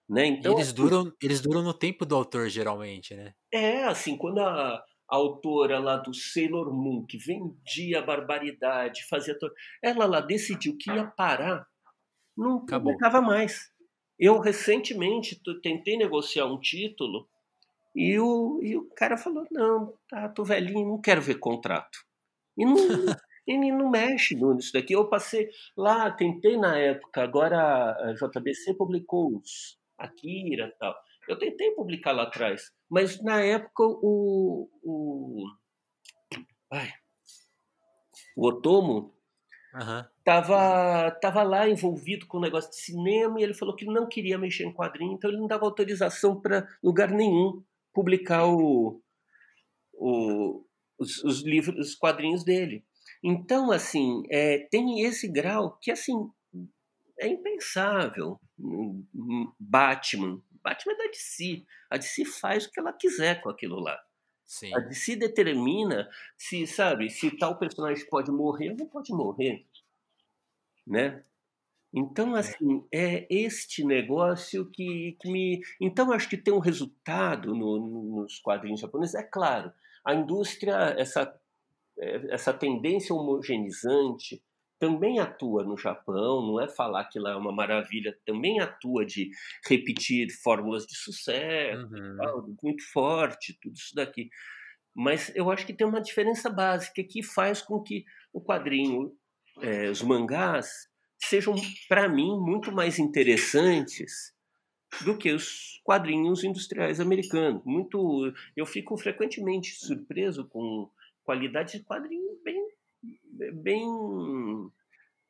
B: Né? Então,
A: eles, duram, eles duram no tempo do autor, geralmente, né?
B: É, assim, quando a, a autora lá do Sailor Moon, que vendia barbaridade, fazia. To... Ela lá decidiu que ia parar, não publicava mais. Eu recentemente tentei negociar um título e o, e o cara falou: não, tá, tô velhinho, não quero ver contrato. E não, e não mexe nisso daqui. Eu passei lá, tentei na época, agora a JBC publicou os Akira e tal. Eu tentei publicar lá atrás, mas na época o. o ai, o Otomo uhum. Tava, tava lá envolvido com o negócio de cinema e ele falou que não queria mexer em quadrinho, então ele não dava autorização para lugar nenhum publicar o, o, os, os, livros, os quadrinhos dele. Então, assim, é, tem esse grau que, assim, é impensável. Batman, Batman é da DC. A DC faz o que ela quiser com aquilo lá. Sim. A DC determina se, sabe, se tal personagem pode morrer ou não pode morrer, né? Então, é. assim, é este negócio que, que me... Então, acho que tem um resultado no, nos quadrinhos japoneses, é claro a indústria, essa, é, essa tendência homogenizante, também atua no Japão, não é falar que lá é uma maravilha, também atua de repetir fórmulas de sucesso, uhum. muito forte, tudo isso daqui. Mas eu acho que tem uma diferença básica que faz com que o quadrinho, é, os mangás, sejam, para mim, muito mais interessantes do que os quadrinhos industriais americanos. Muito, eu fico frequentemente surpreso com qualidade de quadrinho bem, bem,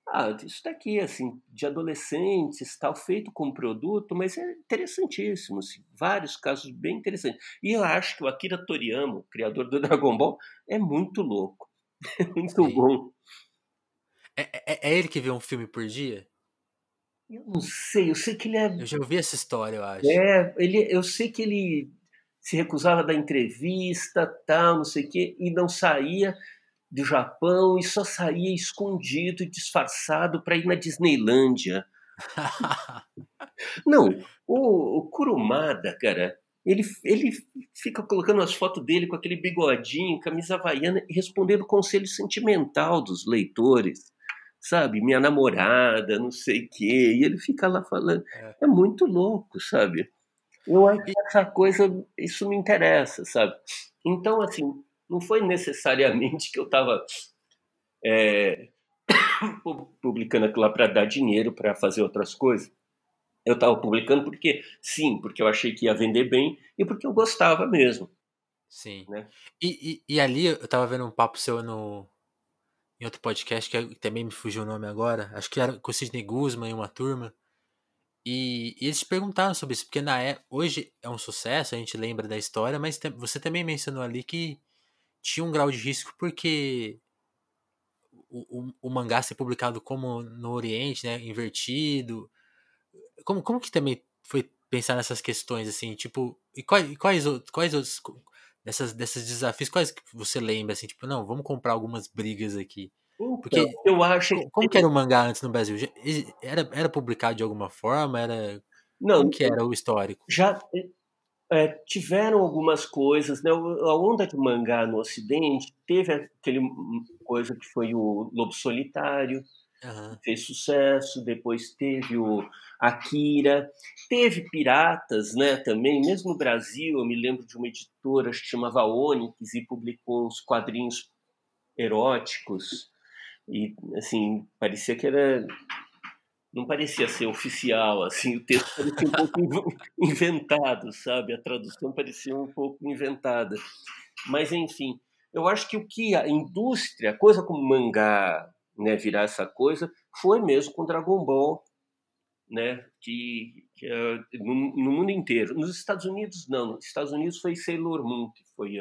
B: ah, isso daqui assim, de adolescentes, tal, feito como produto, mas é interessantíssimo, assim, vários casos bem interessantes. E eu acho que o Akira Toriyama, criador do Dragon Ball, é muito louco, é muito bom.
A: É, é, é ele que vê um filme por dia?
B: Eu não sei, eu sei que ele é.
A: Eu já ouvi essa história, eu acho.
B: É, ele, eu sei que ele se recusava da entrevista, tal, não sei o quê, e não saía do Japão e só saía escondido e disfarçado para ir na Disneylândia. não, o, o Kurumada, cara, ele, ele fica colocando as fotos dele com aquele bigodinho, camisa havaiana e respondendo conselho sentimental dos leitores sabe? Minha namorada, não sei o quê. E ele fica lá falando. É, é muito louco, sabe? Eu acho que essa coisa, isso me interessa, sabe? Então, assim, não foi necessariamente que eu estava é, publicando aquilo lá para dar dinheiro para fazer outras coisas. Eu estava publicando porque, sim, porque eu achei que ia vender bem e porque eu gostava mesmo.
A: Sim. Né? E, e, e ali eu estava vendo um papo seu no, em outro podcast, que também me fugiu o nome agora, acho que era com o Sidney Guzman e uma turma. E, e eles perguntaram sobre isso, porque na é, hoje é um sucesso, a gente lembra da história, mas te, você também mencionou ali que tinha um grau de risco porque o, o, o, mangá ser publicado como no Oriente, né, invertido. Como, como que também foi pensar nessas questões, assim, tipo, e quais, quais, quais outros dessas, desses desafios, quais que você lembra, assim, tipo, não, vamos comprar algumas brigas aqui. Porque então,
B: eu acho.
A: Como que era o mangá antes no Brasil? Era, era publicado de alguma forma? Era. Não. Como que era o histórico?
B: Já. é, tiveram algumas coisas, né? A onda de mangá no Ocidente teve aquele coisa que foi o Lobo Solitário, uhum. fez sucesso. Depois teve o Akira, teve piratas, né? Também, mesmo no Brasil, eu me lembro de uma editora que chamava Onyx e publicou uns quadrinhos eróticos e assim parecia que era não parecia ser oficial, assim, o texto parecia um pouco inventado, sabe? A tradução parecia um pouco inventada. Mas, enfim, eu acho que o que a indústria, coisa como mangá, né, virar essa coisa, foi mesmo com Dragon Ball, né, que, que uh, no, no, mundo inteiro. Nos Estados Unidos, não. Nos Estados Unidos foi Sailor Moon, que foi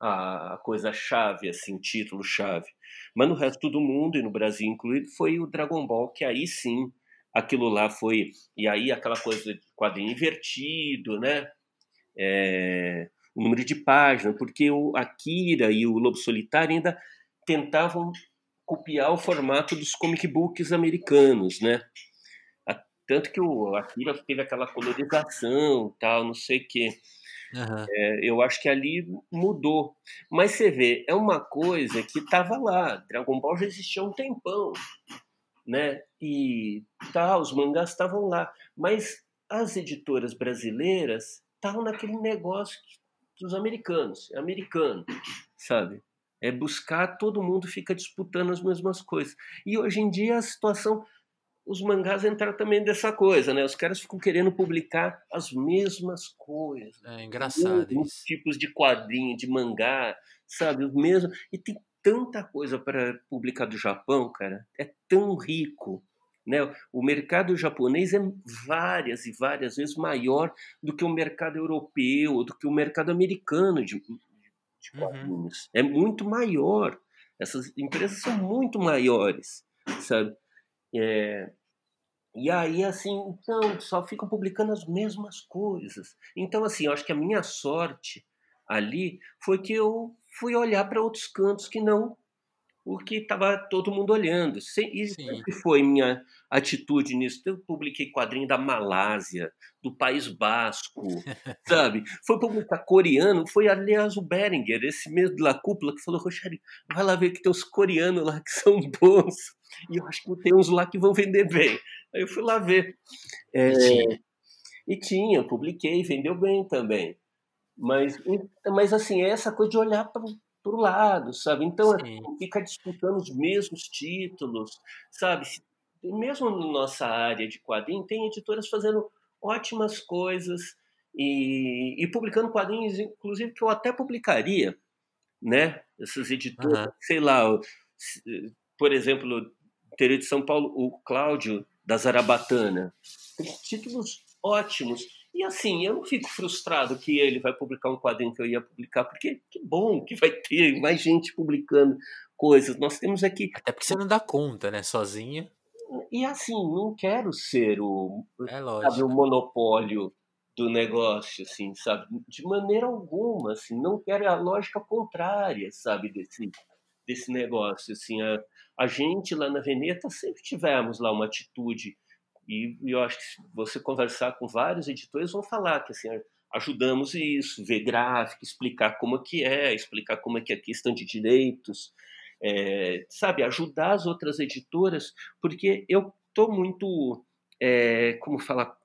B: a, a coisa chave, assim, título chave. Mas no resto do mundo, e no Brasil incluído, foi o Dragon Ball, que aí sim aquilo lá foi. E aí aquela coisa de quadrinho invertido, né? É, o número de páginas, porque o Akira e o Lobo Solitário ainda tentavam copiar o formato dos comic books americanos, né? Tanto que o Akira teve aquela colorização, tal, não sei o quê. Uhum. É, eu acho que ali mudou. Mas você vê, é uma coisa que estava lá. Dragon Ball já existia há um tempão né? E tá, os mangás estavam lá, mas as editoras brasileiras estavam naquele negócio dos americanos, é americano, sabe? É buscar, todo mundo fica disputando as mesmas coisas. E hoje em dia a situação, os mangás entraram também dessa coisa, né? Os caras ficam querendo publicar as mesmas coisas.
A: É engraçado
B: os tipos de quadrinho, de mangá, sabe? O mesmo. E tem tanta coisa para publicar do Japão, cara. É tão rico. Né? O mercado japonês é várias e várias vezes maior do que o mercado europeu, do que o mercado americano de, de uhum. quadrinhos. Uhum. É muito maior. Essas empresas são muito maiores, sabe? É, e aí, assim, então, só ficam publicando as mesmas coisas. Então, assim, eu acho que a minha sorte ali foi que eu fui olhar para outros cantos que não o que estava todo mundo olhando. E sempre foi minha atitude nisso. Eu publiquei quadrinho da Malásia, do País Basco, sabe? Foi publicar coreano, foi aliás o Beringer, esse mesmo da cúpula, que falou, Rogério, vai lá ver que tem os coreanos lá que são bons. E eu acho que tem uns lá que vão vender bem. Aí eu fui lá ver. É, e tinha, publiquei, vendeu bem também. Mas, mas assim, é essa coisa de olhar para o lado, sabe? Então, assim, fica disputando os mesmos títulos, sabe? Mesmo na nossa área de quadrinho, tem editoras fazendo ótimas coisas e, e publicando quadrinhos, inclusive, que eu até publicaria, né? Essas editoras, uhum. sei lá, por exemplo, interior de São Paulo, o Cláudio da Zarabatana. Tem títulos ótimos e assim, eu não fico frustrado que ele vai publicar um quadrinho que eu ia publicar, porque que bom que vai ter mais gente publicando coisas. Nós temos aqui.
A: Até porque você não dá conta, né? Sozinha.
B: E assim, não quero ser o, é sabe, o monopólio do negócio, assim, sabe? De maneira alguma, assim, não quero a lógica contrária, sabe, desse, desse negócio, assim. A, a gente lá na Veneta sempre tivemos lá uma atitude e, eu acho que você conversar com vários editores, vão falar que assim, ajudamos isso, ver gráfico, explicar como é que é, explicar como é que é questão de direitos, é, sabe, ajudar as outras editoras, porque eu estou muito, é, como falar,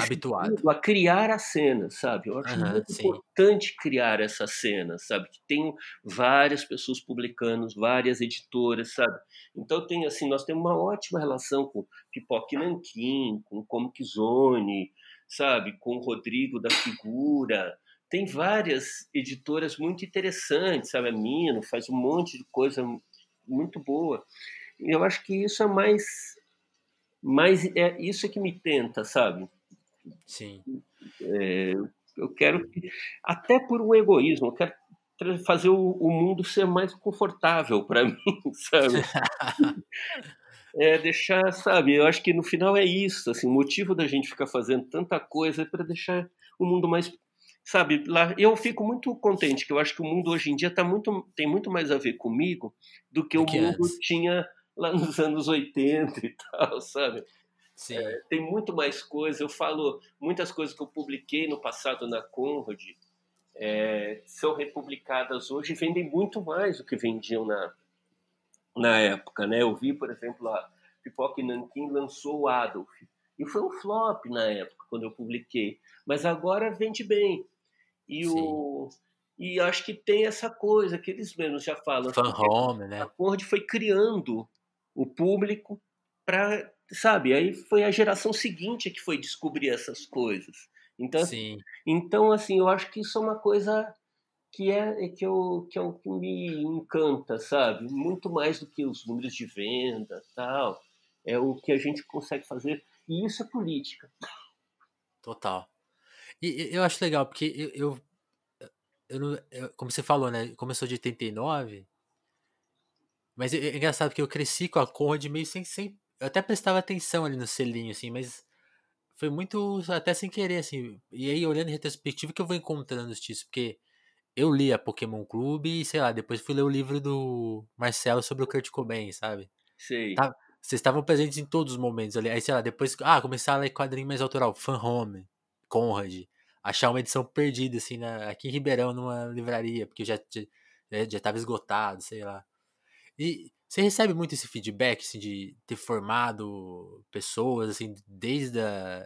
A: habituado
B: a criar a cena, sabe? Eu acho uhum, muito sim. importante criar essa cena, sabe? Que tem várias pessoas publicando, várias editoras, sabe? Então tem assim, nós temos uma ótima relação com Pipoque Nanquim, com Comic Zone, sabe? Com o Rodrigo da Figura. Tem várias editoras muito interessantes, sabe? A Mino faz um monte de coisa muito boa. Eu acho que isso é mais mais é isso é que me tenta, sabe?
A: Sim.
B: É, eu quero, até por um egoísmo, eu quero fazer o, o mundo ser mais confortável para mim, sabe? é deixar, sabe? Eu acho que no final é isso, assim, o motivo da gente ficar fazendo tanta coisa é para deixar o mundo mais, sabe? Lá, eu fico muito contente que eu acho que o mundo hoje em dia tá muito, tem muito mais a ver comigo do que o mundo tinha lá nos anos 80 e tal, sabe? É, tem muito mais coisa. Eu falo muitas coisas que eu publiquei no passado na Conrad é, são republicadas hoje e vendem muito mais do que vendiam na, na época. Né? Eu vi, por exemplo, a Pipoca Nankin lançou o Adolf. E foi um flop na época, quando eu publiquei. Mas agora vende bem. E, o, e acho que tem essa coisa que eles mesmos já falam.
A: Fan home, né?
B: A Conrad foi criando o público para, sabe? Aí foi a geração seguinte que foi descobrir essas coisas. Então, assim, Sim. então assim, eu acho que isso é uma coisa que é, é que eu que, é o que me encanta, sabe? Muito mais do que os números de venda, tal. É o que a gente consegue fazer e isso é política.
A: Total. E eu acho legal, porque eu, eu, eu, não, eu como você falou, né? Começou de 89. Mas é, é engraçado porque eu cresci com a Conrad meio sem, sem. Eu até prestava atenção ali no selinho, assim, mas foi muito até sem querer, assim. E aí, olhando em retrospectiva, que eu vou encontrando os títulos, porque eu li a Pokémon Clube e, sei lá, depois fui ler o livro do Marcelo sobre o Kurt Cobain, sabe?
B: Sei.
A: Tá, vocês estavam presentes em todos os momentos ali. Aí, sei lá, depois, ah, começar a ler quadrinho mais autoral, Fan Home, Conrad, achar uma edição perdida, assim, na, aqui em Ribeirão, numa livraria, porque já, já, já tava esgotado, sei lá. E você recebe muito esse feedback, assim, de ter formado pessoas, assim, desde a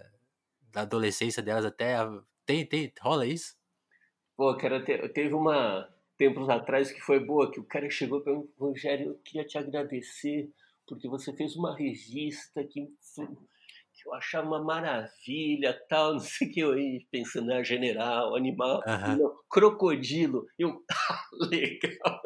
A: da adolescência delas até a... Tem, tem, rola isso?
B: Pô, cara, teve uma tempos atrás que foi boa, que o cara chegou para mim, Rogério, eu queria te agradecer porque você fez uma revista que, que eu achava uma maravilha, tal, não sei o que, eu ia pensando, ah, general, animal, uhum. não, crocodilo, eu, legal.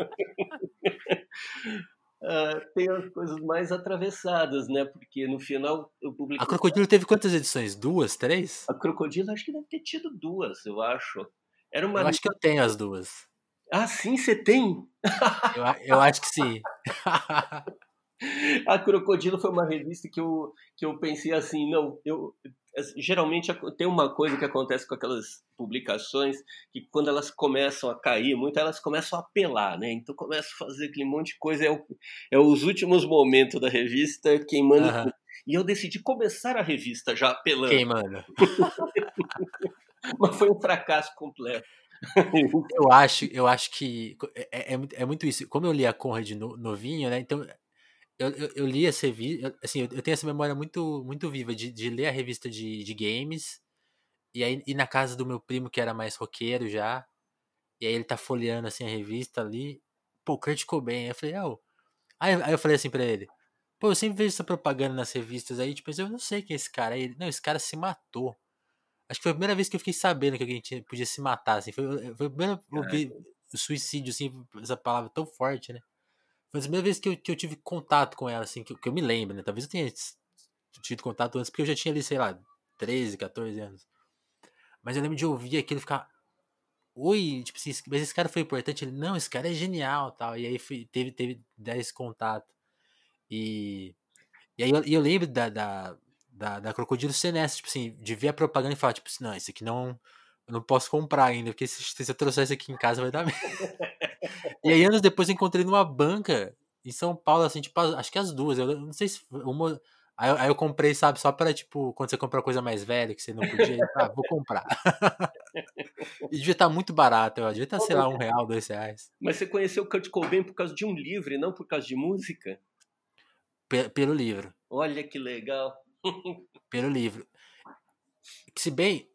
B: Uh, tem as coisas mais atravessadas, né? Porque no final eu publiquei.
A: A Crocodilo teve quantas edições? Duas, três?
B: A Crocodilo acho que deve ter tido duas, eu acho. Era uma.
A: Eu acho que eu tenho as duas.
B: Ah, sim, você tem?
A: eu, eu acho que sim.
B: a Crocodilo foi uma revista que eu, que eu pensei assim, não, eu geralmente tem uma coisa que acontece com aquelas publicações que quando elas começam a cair muito, elas começam a apelar, né? Então começa a fazer aquele monte de coisa, é, o, é os últimos momentos da revista queimando. Uhum. E eu decidi começar a revista já apelando.
A: Queimando.
B: Mas foi um fracasso completo.
A: eu acho, eu acho que é, é, é, muito isso. Como eu li a Conrad novinho, né? Então eu, eu, eu li essa revista, assim, eu, eu, tenho essa memória muito, muito viva de, de ler a revista de, de games, e aí ir na casa do meu primo, que era mais roqueiro já, e aí ele tá folheando, assim, a revista ali, pô, Kurt Cobain, eu falei, oh. aí, aí eu falei assim pra ele, pô, eu sempre vejo essa propaganda nas revistas aí, tipo, eu não sei quem é esse cara, aí ele, não, esse cara se matou. Acho que foi a primeira vez que eu fiquei sabendo que alguém tinha, podia se matar, assim, foi, foi a primeira vez o suicídio, assim, essa palavra tão forte, né? Foi a primeira vez que eu, que eu tive contato com ela, assim, que, que eu me lembro, né? Talvez eu tenha tido contato antes, porque eu já tinha ali, sei lá, 13, 14 anos. Mas eu lembro de ouvir aquilo e ficar. Oi, tipo assim, mas esse cara foi importante. Ele, não, esse cara é genial tal. E aí fui, teve, teve esse contato. E, e aí eu, eu lembro da, da, da, da Crocodilo ser tipo assim, de ver a propaganda e falar, tipo assim, não, esse aqui não. Eu não posso comprar ainda, porque se, se eu trouxer isso aqui em casa vai dar merda. E aí, anos depois, eu encontrei numa banca em São Paulo, assim, tipo, acho que as duas. Eu não sei se uma. Aí, aí eu comprei, sabe, só para tipo, quando você compra coisa mais velha que você não podia, ah, vou comprar. e devia estar tá muito barato, eu devia estar, tá, sei lá, um real, dois reais.
B: Mas você conheceu o Kurt Cobain por causa de um livro e não por causa de música?
A: P pelo livro.
B: Olha que legal.
A: pelo livro. Se bem,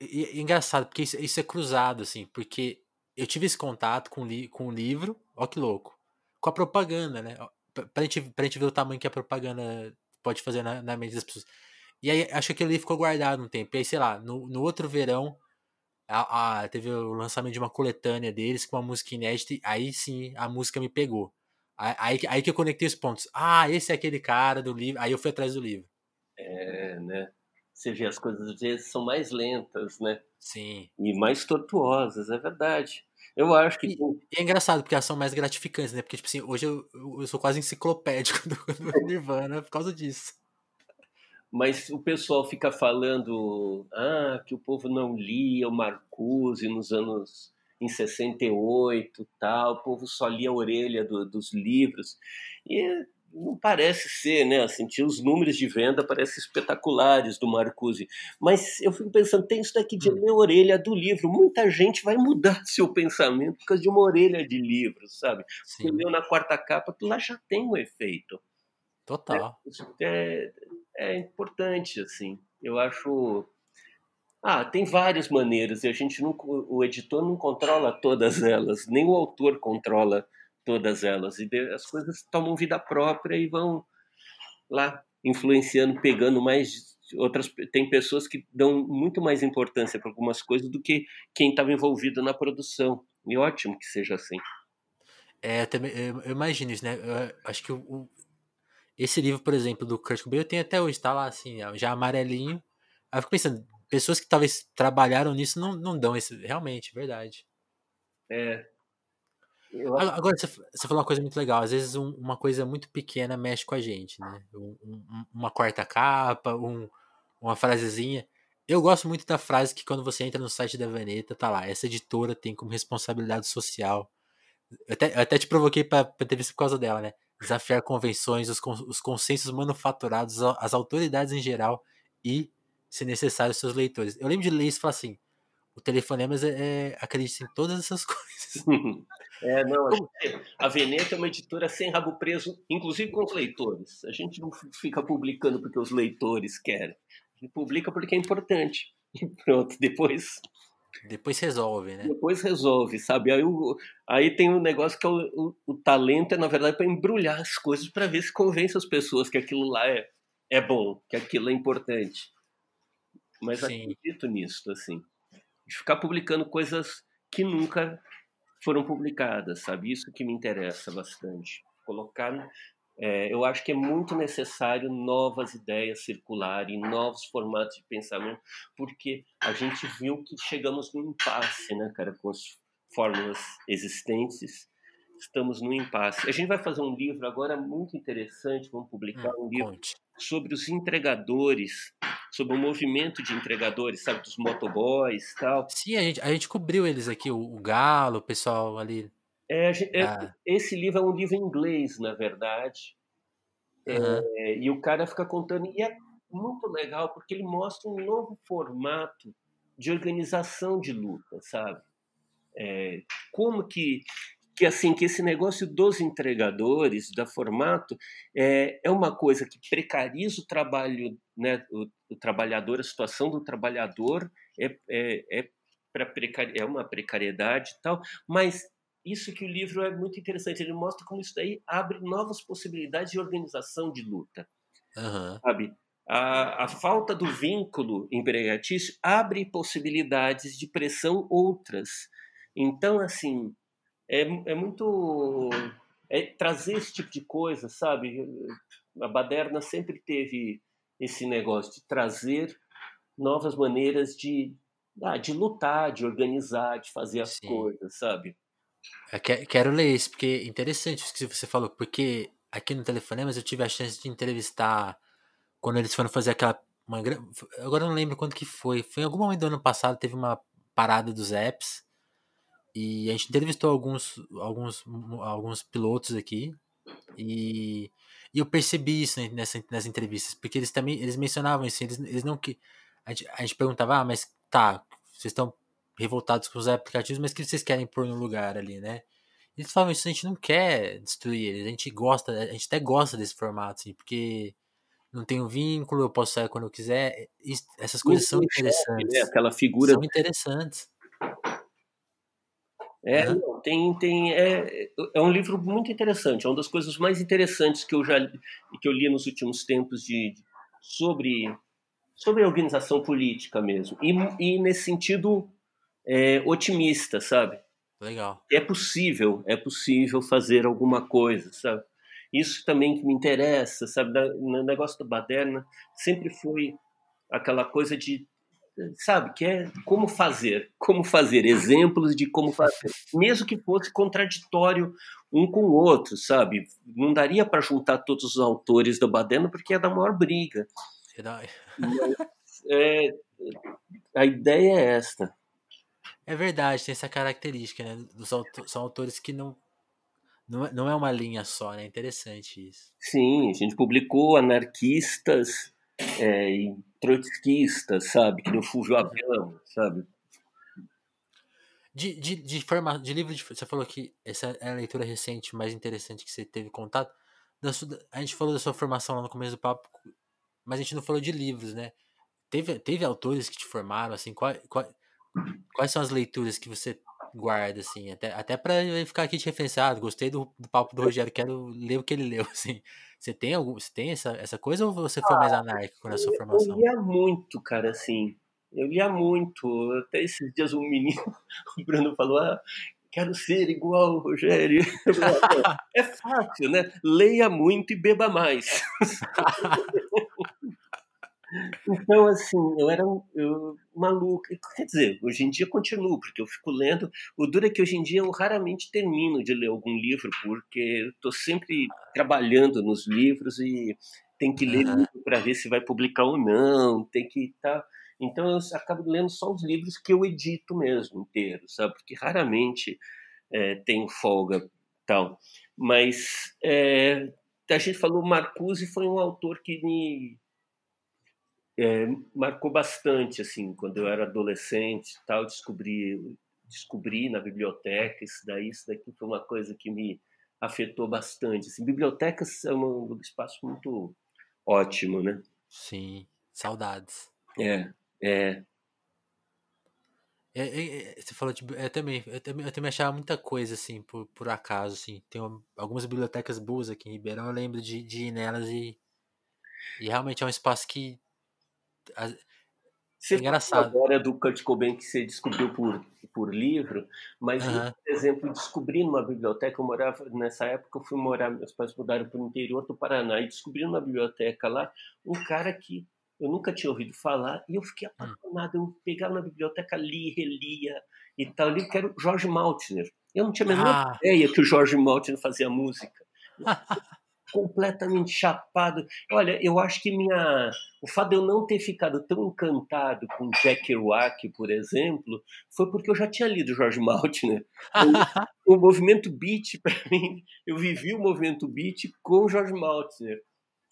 A: é engraçado, porque isso, isso, é cruzado, assim, porque eu tive esse contato com, li, com o livro, ó que louco, com a propaganda, né? Pra gente, pra gente ver o tamanho que a propaganda pode fazer na, na mente das pessoas. E aí, acho que aquele livro ficou guardado um tempo. E aí, sei lá, no, no outro verão, a, a, teve o lançamento de uma coletânea deles com uma música inédita. Aí sim, a música me pegou. Aí, aí, aí que eu conectei os pontos. Ah, esse é aquele cara do livro. Aí eu fui atrás do livro.
B: É, né? Você vê as coisas às vezes são mais lentas, né?
A: Sim.
B: E mais tortuosas, é verdade. Eu acho que.
A: E, e é engraçado, porque elas são mais gratificantes, né? Porque, tipo assim, hoje eu, eu sou quase enciclopédico do, do Nirvana por causa disso.
B: Mas o pessoal fica falando ah, que o povo não lia o Marcuse nos anos em 68 tal, o povo só lia a orelha do, dos livros. E não parece ser, né? Assim, os números de venda parecem espetaculares do Marcuse. Mas eu fico pensando, tem isso daqui de hum. ler orelha do livro. Muita gente vai mudar seu pensamento por causa de uma orelha de livro, sabe? Sim. Você leu na quarta capa, aquilo lá já tem um efeito.
A: Total.
B: É, é, é importante, assim. Eu acho. Ah, tem várias maneiras e a gente não, o editor não controla todas elas, nem o autor controla todas elas. E as coisas tomam vida própria e vão lá influenciando, pegando mais outras. Tem pessoas que dão muito mais importância para algumas coisas do que quem estava envolvido na produção. E ótimo que seja assim.
A: É, também, eu, imagino isso, né? Eu acho que o, esse livro, por exemplo, do Kurt Cobain, eu tenho até hoje, tá lá assim, já amarelinho. Aí eu fico pensando, pessoas que talvez trabalharam nisso não, não dão esse. Realmente, verdade.
B: É,
A: Agora, você, falou uma coisa muito legal. Às vezes, um, uma coisa muito pequena mexe com a gente, né? Um, um, uma quarta capa, uma frasezinha. Eu gosto muito da frase que quando você entra no site da Veneta, tá lá. Essa editora tem como responsabilidade social. Eu até, eu até te provoquei pra, pra entrevista por causa dela, né? Desafiar convenções, os, os consensos manufaturados, as autoridades em geral e, se necessário, seus leitores. Eu lembro de ler isso e falar assim: o telefonemas é, é acredita em todas essas coisas.
B: É, não, a Veneta é uma editora sem rabo preso, inclusive com os leitores. A gente não fica publicando porque os leitores querem. A gente publica porque é importante. E pronto, depois.
A: Depois resolve, né?
B: Depois resolve, sabe? Aí, o, aí tem um negócio que é o, o, o talento é, na verdade, para embrulhar as coisas para ver se convence as pessoas que aquilo lá é, é bom, que aquilo é importante. Mas Sim. acredito nisso, assim. De ficar publicando coisas que nunca foram publicadas, sabe? Isso que me interessa bastante. Colocar. É, eu acho que é muito necessário novas ideias circularem, novos formatos de pensamento, porque a gente viu que chegamos no impasse, né, cara, com as fórmulas existentes. Estamos no impasse. A gente vai fazer um livro agora muito interessante, vamos publicar hum, um livro conte. Sobre os entregadores sobre o movimento de entregadores, sabe, dos motoboys e tal.
A: Sim, a gente, a gente cobriu eles aqui, o, o Galo, o pessoal ali.
B: É, é, ah. Esse livro é um livro em inglês, na verdade. Uhum. É, e o cara fica contando, e é muito legal porque ele mostra um novo formato de organização de luta, sabe? É, como que que assim que esse negócio dos entregadores, da formato, é, é uma coisa que precariza o trabalho, né, o, o trabalhador, a situação do trabalhador é, é, é, precari é uma precariedade e tal, mas isso que o livro é muito interessante, ele mostra como isso daí abre novas possibilidades de organização de luta,
A: uhum.
B: sabe? A, a, falta do vínculo empregatício abre possibilidades de pressão outras. Então, assim, é, é muito. É trazer esse tipo de coisa, sabe? A Baderna sempre teve esse negócio de trazer novas maneiras de, ah, de lutar, de organizar, de fazer as Sim. coisas, sabe?
A: Eu quero ler isso, porque é interessante isso que você falou, porque aqui no Telefonemas eu tive a chance de entrevistar quando eles foram fazer aquela. Uma, agora eu não lembro quando que foi. Foi em algum momento do ano passado, teve uma parada dos apps. E a gente entrevistou alguns, alguns, alguns pilotos aqui. E, e eu percebi isso nessa, nas entrevistas, porque eles também eles mencionavam isso, eles, eles não que. A gente, a gente perguntava, ah, mas tá, vocês estão revoltados com os aplicativos, mas o que vocês querem pôr no lugar ali, né? Eles falavam isso, a gente não quer destruir eles, a gente gosta, a gente até gosta desse formato, assim, porque não tem um vínculo, eu posso sair quando eu quiser. essas coisas são interessantes.
B: né? Aquela figura.
A: São interessantes.
B: É, tem, tem, é, é um livro muito interessante, é uma das coisas mais interessantes que eu já que eu li nos últimos tempos de, sobre, sobre a organização política mesmo. E, e nesse sentido é, otimista, sabe?
A: Legal.
B: É possível, é possível fazer alguma coisa, sabe? Isso também que me interessa, sabe? No negócio da Baderna sempre foi aquela coisa de sabe, que é como fazer, como fazer, exemplos de como fazer, mesmo que fosse contraditório um com o outro, sabe? Não daria para juntar todos os autores da Badena porque ia dar maior briga. é, a ideia é esta.
A: É verdade, tem essa característica, né? Dos são autores que não não, é, não é uma linha só, né? Interessante isso.
B: Sim, a gente publicou anarquistas é, e trotskistas, sabe? Que no Fulvio Abel, sabe?
A: De, de, de, forma, de livro, de, você falou que essa é a leitura recente mais interessante que você teve contato. Sua, a gente falou da sua formação lá no começo do papo, mas a gente não falou de livros, né? Teve, teve autores que te formaram, assim, qual, qual, quais são as leituras que você guarda, assim, até, até pra ficar aqui te referenciado, gostei do, do papo do Rogério, quero ler o que ele leu, assim. Você tem algum, você tem essa, essa coisa ou você foi mais anárquico na sua formação?
B: Eu lia muito, cara, assim, eu lia muito. Até esses dias um menino, o Bruno falou: ah, quero ser igual o Rogério. é fácil, né? Leia muito e beba mais. Então, assim, eu era eu, maluco. Quer dizer, hoje em dia continuo, porque eu fico lendo. O duro é que hoje em dia eu raramente termino de ler algum livro, porque estou sempre trabalhando nos livros e tem que ler uhum. para ver se vai publicar ou não, tem que estar. Tá então eu acabo lendo só os livros que eu edito mesmo inteiro, sabe? Porque raramente é, tenho folga tal. Mas é, a gente falou Marcuse foi um autor que me é, marcou bastante assim quando eu era adolescente tal descobri descobri na biblioteca isso daí isso daqui foi uma coisa que me afetou bastante assim, bibliotecas é um espaço muito ótimo né
A: sim saudades
B: é é.
A: É, é, é, você falou de. Eu também, eu também, eu também achava muita coisa, assim, por, por acaso, assim. Tem uma, algumas bibliotecas boas aqui em Ribeirão, eu lembro de, de ir nelas e. E realmente é um espaço que. É
B: você engraçado. agora do Kurt Cobain que você descobriu por, por livro, mas uhum. eu, por exemplo, descobri numa biblioteca, eu morava, nessa época eu fui morar, meus pais mudaram para o interior do Paraná, e descobri numa biblioteca lá um cara que eu nunca tinha ouvido falar e eu fiquei hum. apaixonado. Eu pegava na biblioteca, li, relia e tal. Eu li que era o Jorge Maltner. Eu não tinha a menor ah. ideia que o Jorge Maltner fazia música. completamente chapado. Olha, eu acho que minha o fato de eu não ter ficado tão encantado com Jack Kerouac, por exemplo, foi porque eu já tinha lido Jorge Maltner. o, o movimento beat para mim, eu vivi o movimento beat com Jorge Maltner,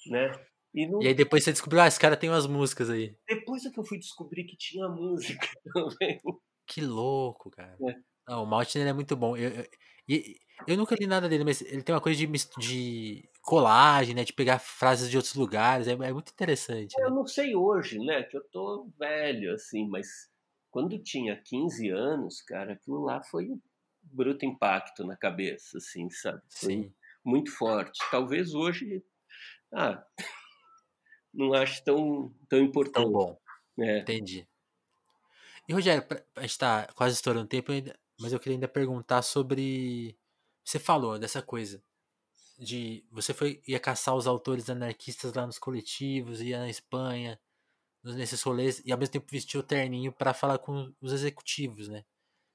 B: né?
A: E, no... e, aí depois você descobriu, ah, esse cara tem umas músicas aí.
B: Depois é que eu fui descobrir que tinha música também.
A: Que louco, cara. É. Não, o Maltner é muito bom. Eu, eu, eu, eu, nunca li nada dele, mas ele tem uma coisa de, de colagem, né? De pegar frases de outros lugares. É, é muito interessante.
B: Né? Eu não sei hoje, né? Que eu tô velho, assim, mas quando tinha 15 anos, cara, aquilo lá foi um bruto impacto na cabeça, assim, sabe? Foi Sim. muito forte. Talvez hoje. Ah, não acho tão, tão importante.
A: Tão bom. É. Entendi. E, Rogério, a gente está quase estourando tempo, mas eu queria ainda perguntar sobre. Você falou dessa coisa de você foi ia caçar os autores anarquistas lá nos coletivos, ia na Espanha, nesses rolês, e ao mesmo tempo vestiu o terninho para falar com os executivos, né?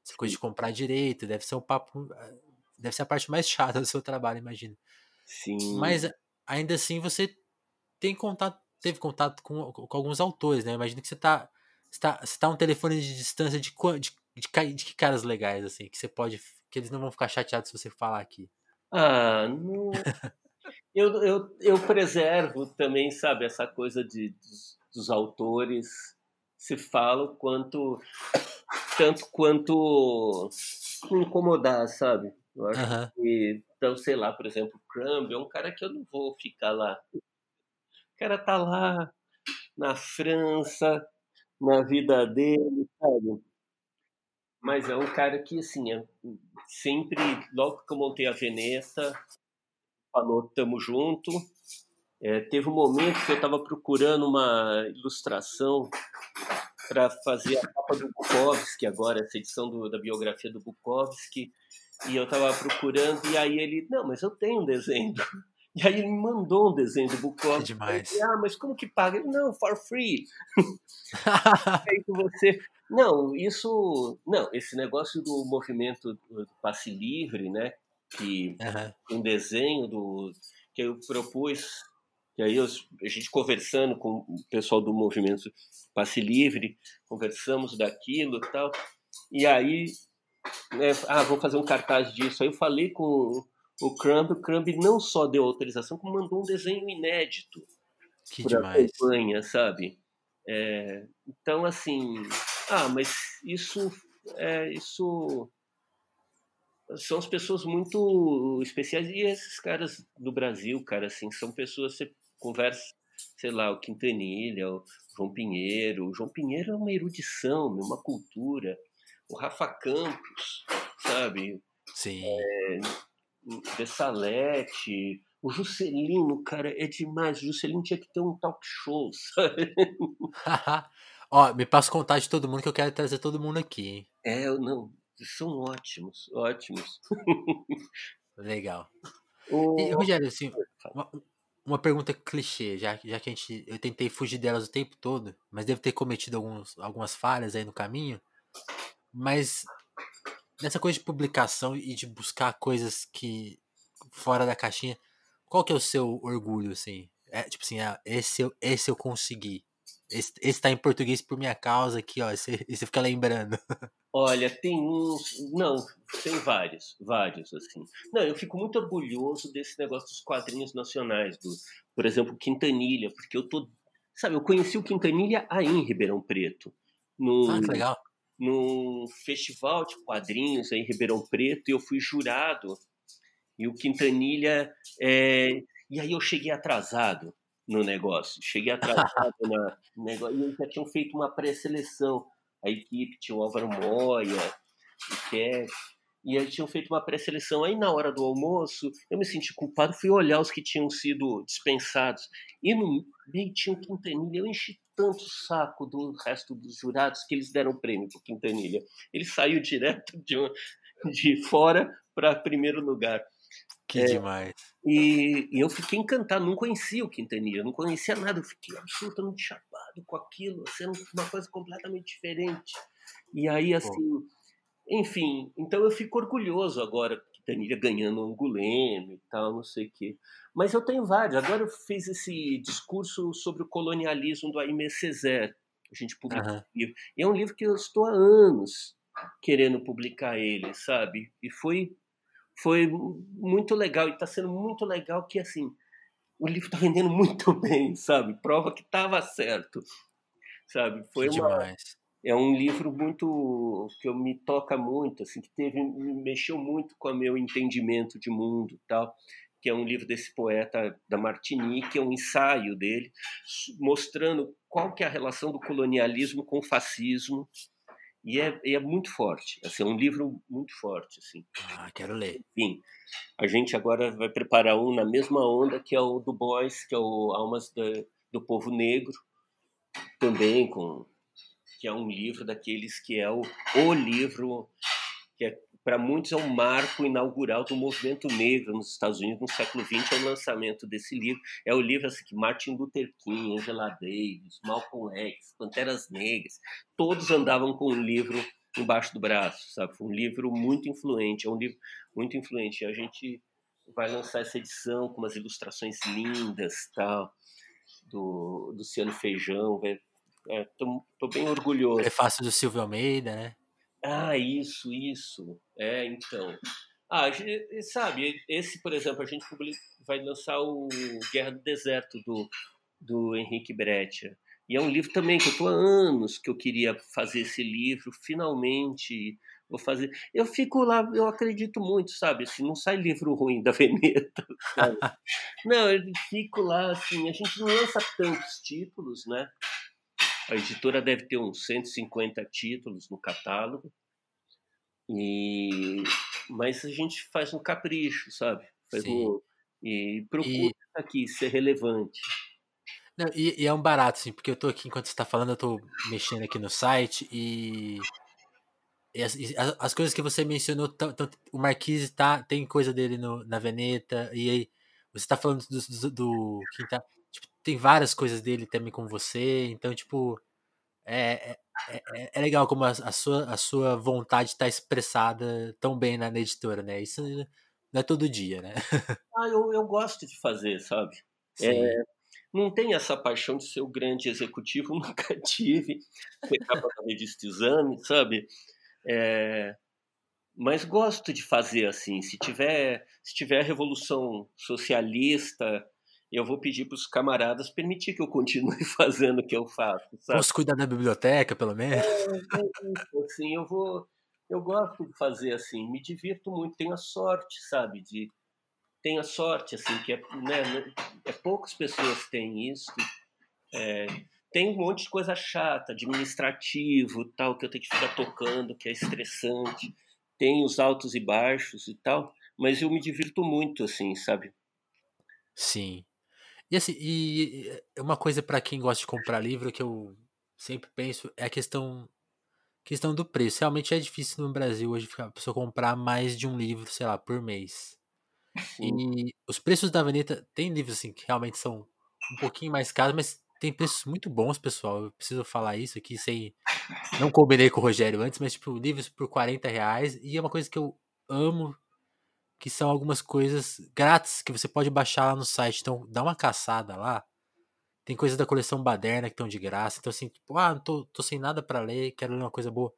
A: Essa coisa de comprar direito, deve ser um papo. Deve ser a parte mais chata do seu trabalho, imagino.
B: Sim.
A: Mas ainda assim você tem contato teve contato com, com alguns autores, né? Imagina que você tá, você tá, você tá um telefone de distância de, de, de, de que caras legais, assim, que você pode. Que eles não vão ficar chateados se você falar aqui.
B: Ah, não. eu, eu, eu preservo também, sabe, essa coisa de, dos, dos autores se falam quanto tanto quanto incomodar, sabe? Eu acho uhum. que, então, sei lá, por exemplo, Crumb é um cara que eu não vou ficar lá o cara tá lá na França, na vida dele, sabe? Mas é um cara que, assim, é sempre, logo que eu montei a Veneta, falou, tamo junto. É, teve um momento que eu estava procurando uma ilustração para fazer a capa do Bukowski agora, essa edição do, da biografia do Bukowski, e eu estava procurando, e aí ele, não, mas eu tenho um desenho e aí ele me mandou um desenho do Bukowski.
A: Que demais.
B: Disse, ah, mas como que paga? Ele, não, for free. aí você... Não, isso... Não, esse negócio do movimento do passe livre, né? Que uhum. um desenho do que eu propus, que aí eu, a gente conversando com o pessoal do movimento passe livre, conversamos daquilo e tal, e aí, né, ah, vou fazer um cartaz disso. Aí eu falei com o Crumb, o Crumb não só deu autorização, como mandou um desenho inédito
A: Que
B: para a
A: demais.
B: campanha, sabe? É, então, assim, ah, mas isso, é, isso são as pessoas muito especiais e esses caras do Brasil, cara, assim, são pessoas você conversa, sei lá, o Quintanilha, o João Pinheiro. O João Pinheiro é uma erudição, uma cultura. O Rafa Campos, sabe?
A: Sim.
B: O Bessalete, o Juscelino, cara, é demais. O Juscelino tinha que ter um talk show, sabe?
A: Ó, me passa o contato de todo mundo que eu quero trazer todo mundo aqui, hein?
B: É, não, são ótimos, ótimos.
A: Legal.
B: O...
A: E, Rogério, assim, uma, uma pergunta clichê, já, já que a gente. Eu tentei fugir delas o tempo todo, mas devo ter cometido alguns, algumas falhas aí no caminho. Mas nessa coisa de publicação e de buscar coisas que. fora da caixinha, qual que é o seu orgulho, assim? É, tipo assim, ah, esse, eu, esse eu consegui. Esse, esse tá em português por minha causa aqui, ó. Esse, esse fica lembrando.
B: Olha, tem uns. Não, tem vários, vários, assim. Não, eu fico muito orgulhoso desse negócio dos quadrinhos nacionais, do, por exemplo, Quintanilha, porque eu tô. Sabe, eu conheci o Quintanilha aí em Ribeirão Preto. No,
A: Ah, que legal.
B: num festival de quadrinhos aí em Ribeirão Preto e eu fui jurado. E o Quintanilha. é, E aí eu cheguei atrasado no negócio. Cheguei atrasado na- negócio. E eles já tinham feito uma pré-seleção. A equipe tinha o Álvaro Moia, o Keck. E eles tinham feito uma pré-seleção. Aí na hora do almoço, eu me senti culpado, fui olhar os que tinham sido dispensados. E no meio tinha o Quintanilha. Eu enchi tanto o saco do resto dos jurados que eles deram prêmio pro Quintanilha. Ele saiu direto de, uma- de fora para primeiro lugar.
A: Que
B: É.
A: demais.
B: E, e eu fiquei encantado, não conhecia o Quintanilha, não conhecia nada, eu fiquei absolutamente chapado com aquilo, sendo uma coisa completamente diferente. E aí, assim, enfim, então eu fico orgulhoso agora, Quintanilha ganhando o Angulema e tal, não sei o quê. Mas eu tenho vários, agora eu fiz esse discurso sobre o colonialismo do Aimé Césaire, a gente publicou
A: Aham.
B: um livro. E é um livro que eu estou há anos querendo publicar ele, sabe? E foi foi muito legal e está sendo muito legal que assim o livro está vendendo muito bem, sabe? Prova que estava certo, sabe? Foi
A: que
B: uma
A: demais.
B: é um livro muito que eu me toca muito, assim, que teve me mexeu muito com o meu entendimento de mundo, tal. Que é um livro desse poeta da Martinique, é um ensaio dele mostrando qual que é a relação do colonialismo com o fascismo e é, e é muito forte. Assim, é um livro muito forte, assim
A: Ah, quero ler.
B: enfim, a gente agora vai preparar um na mesma onda que é o do Boys, que é o Almas da- do Povo Negro, também com que é um livro daqueles que é o, o livro que é, para muitos é um marco inaugural do movimento negro nos Estados Unidos no século XX, é o lançamento desse livro. É o livro assim, que Martin Luther King, Angela Davis, Malcolm X, Panteras Negras, todos andavam com um livro embaixo do braço, sabe? Foi um livro muito influente, é um livro muito influente. A gente vai lançar essa edição com umas ilustrações lindas, tal, do Luciano Feijão. Estou bem orgulhoso.
A: Prefácio do Silvio Almeida, né?
B: Ah, isso, isso. É, então. Ah, gente- sabe, esse, por exemplo, a gente publica- vai lançar o Guerra do Deserto do, do Henrique Breccia. E é um livro também que eu estou há anos que eu queria fazer esse livro, finalmente vou fazer. Eu fico lá, eu acredito muito, sabe? Assim, não sai livro ruim da Veneta, sabe? não, eu fico lá, assim, a gente não lança tantos títulos, né? A editora deve ter uns 150 títulos no catálogo. E mas a gente faz um capricho, sabe? Faz um, e procura
A: E-
B: aqui ser relevante.
A: Não, e, e é um barato, assim, porque eu tô aqui, enquanto você tá falando, eu tô mexendo aqui no site e. e as, as coisas que você mencionou, tão- tão- o Marquise tá, tem coisa dele no, na Veneta, e aí você tá falando do. do, do quem tá, tem várias coisas dele também com você, então, tipo. É, é, é, é legal como a, a sua, a sua vontade tá expressada tão bem na, na editora, né? Isso não é todo dia, né?
B: Ah, eu, eu gosto de fazer, sabe?
A: Sim.
B: É, não tenho essa paixão de ser o grande executivo, nunca tive. Ser capa da revista Exame, sabe? É, mas gosto de fazer assim. Se tiver, se tiver revolução socialista, eu vou pedir para os camaradas permitir que eu continue fazendo o que eu faço. Sabe?
A: Posso cuidar da biblioteca, pelo menos? É,
B: é assim, eu vou, eu gosto de fazer assim, me divirto muito, tenho a sorte, sabe, de tenho a sorte assim que é, né, é poucas pessoas têm isso. É, tem um monte de coisa chata, administrativo, tal, que eu tenho que ficar tocando, que é estressante tem os altos e baixos e tal, mas eu me divirto muito, assim, sabe?
A: Sim. E assim, e uma coisa para quem gosta de comprar livro que eu sempre penso é a questão questão do preço. Realmente é difícil no Brasil hoje a pessoa comprar mais de um livro, sei lá, por mês. E os preços da Veneta tem livros assim que realmente são um pouquinho mais caros, mas tem preços muito bons, pessoal. Eu preciso falar isso aqui sem. Não combinei com o Rogério antes, mas, tipo, livros por 40 reais. E é uma coisa que eu amo, que são algumas coisas grátis que você pode baixar lá no site. Então, dá uma caçada lá. Tem coisas da coleção Baderna que estão de graça. Então, assim, tipo, ah, tô, tô sem nada para ler, quero ler uma coisa boa.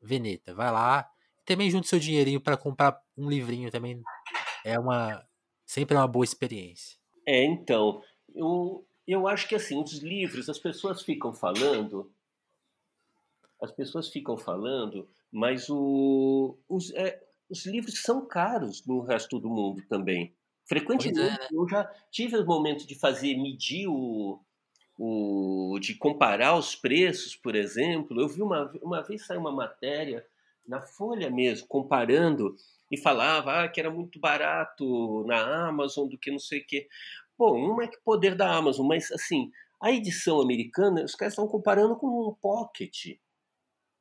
A: Veneta, vai lá. Também junte seu dinheirinho para comprar um livrinho também. É uma. Sempre é uma boa experiência.
B: É, então. Eu, eu acho que assim, os livros, as pessoas ficam falando, as pessoas ficam falando, mas o, os, é, os livros são caros no resto do mundo também. Frequentemente, é. Eu já tive o momento de fazer, medir o, o, de comparar os preços, por exemplo. Eu vi uma, uma vez saiu uma matéria na Folha mesmo, comparando e falava ah, que era muito barato na Amazon do que não sei o quê. Bom, um é que poder da Amazon, mas assim, a edição americana, os caras estão comparando com um pocket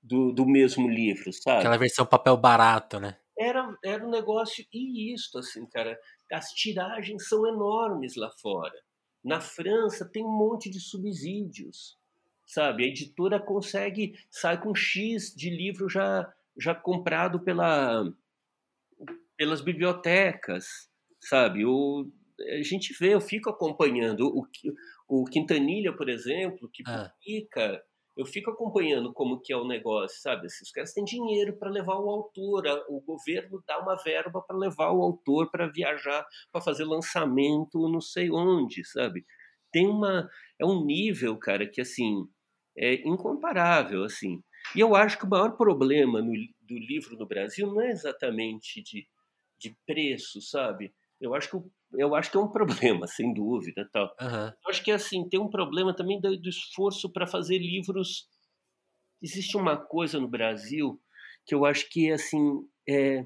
B: do, do mesmo livro, sabe?
A: Aquela versão papel barato, né?
B: Era, era um negócio, e isto, assim, cara, as tiragens são enormes lá fora. Na França tem um monte de subsídios, sabe? A editora consegue, sai com X de livro já, já comprado pela, pelas bibliotecas, sabe? O, a gente vê, eu fico acompanhando o, o Quintanilha, por exemplo, que ah. Eu fico acompanhando como que é o negócio, sabe? Os caras têm dinheiro para levar o autor, o governo dá uma verba para levar o autor para viajar, para fazer lançamento, não sei onde, sabe? Tem uma é um nível, cara, que assim é incomparável, assim. E eu acho que o maior problema no, do livro no Brasil não é exatamente de, de preço, sabe? Eu acho que eu acho que é um problema, sem dúvida. Tal. Uhum. Eu acho que assim tem um problema também do, do esforço para fazer livros. Existe uma coisa no Brasil que eu acho que assim é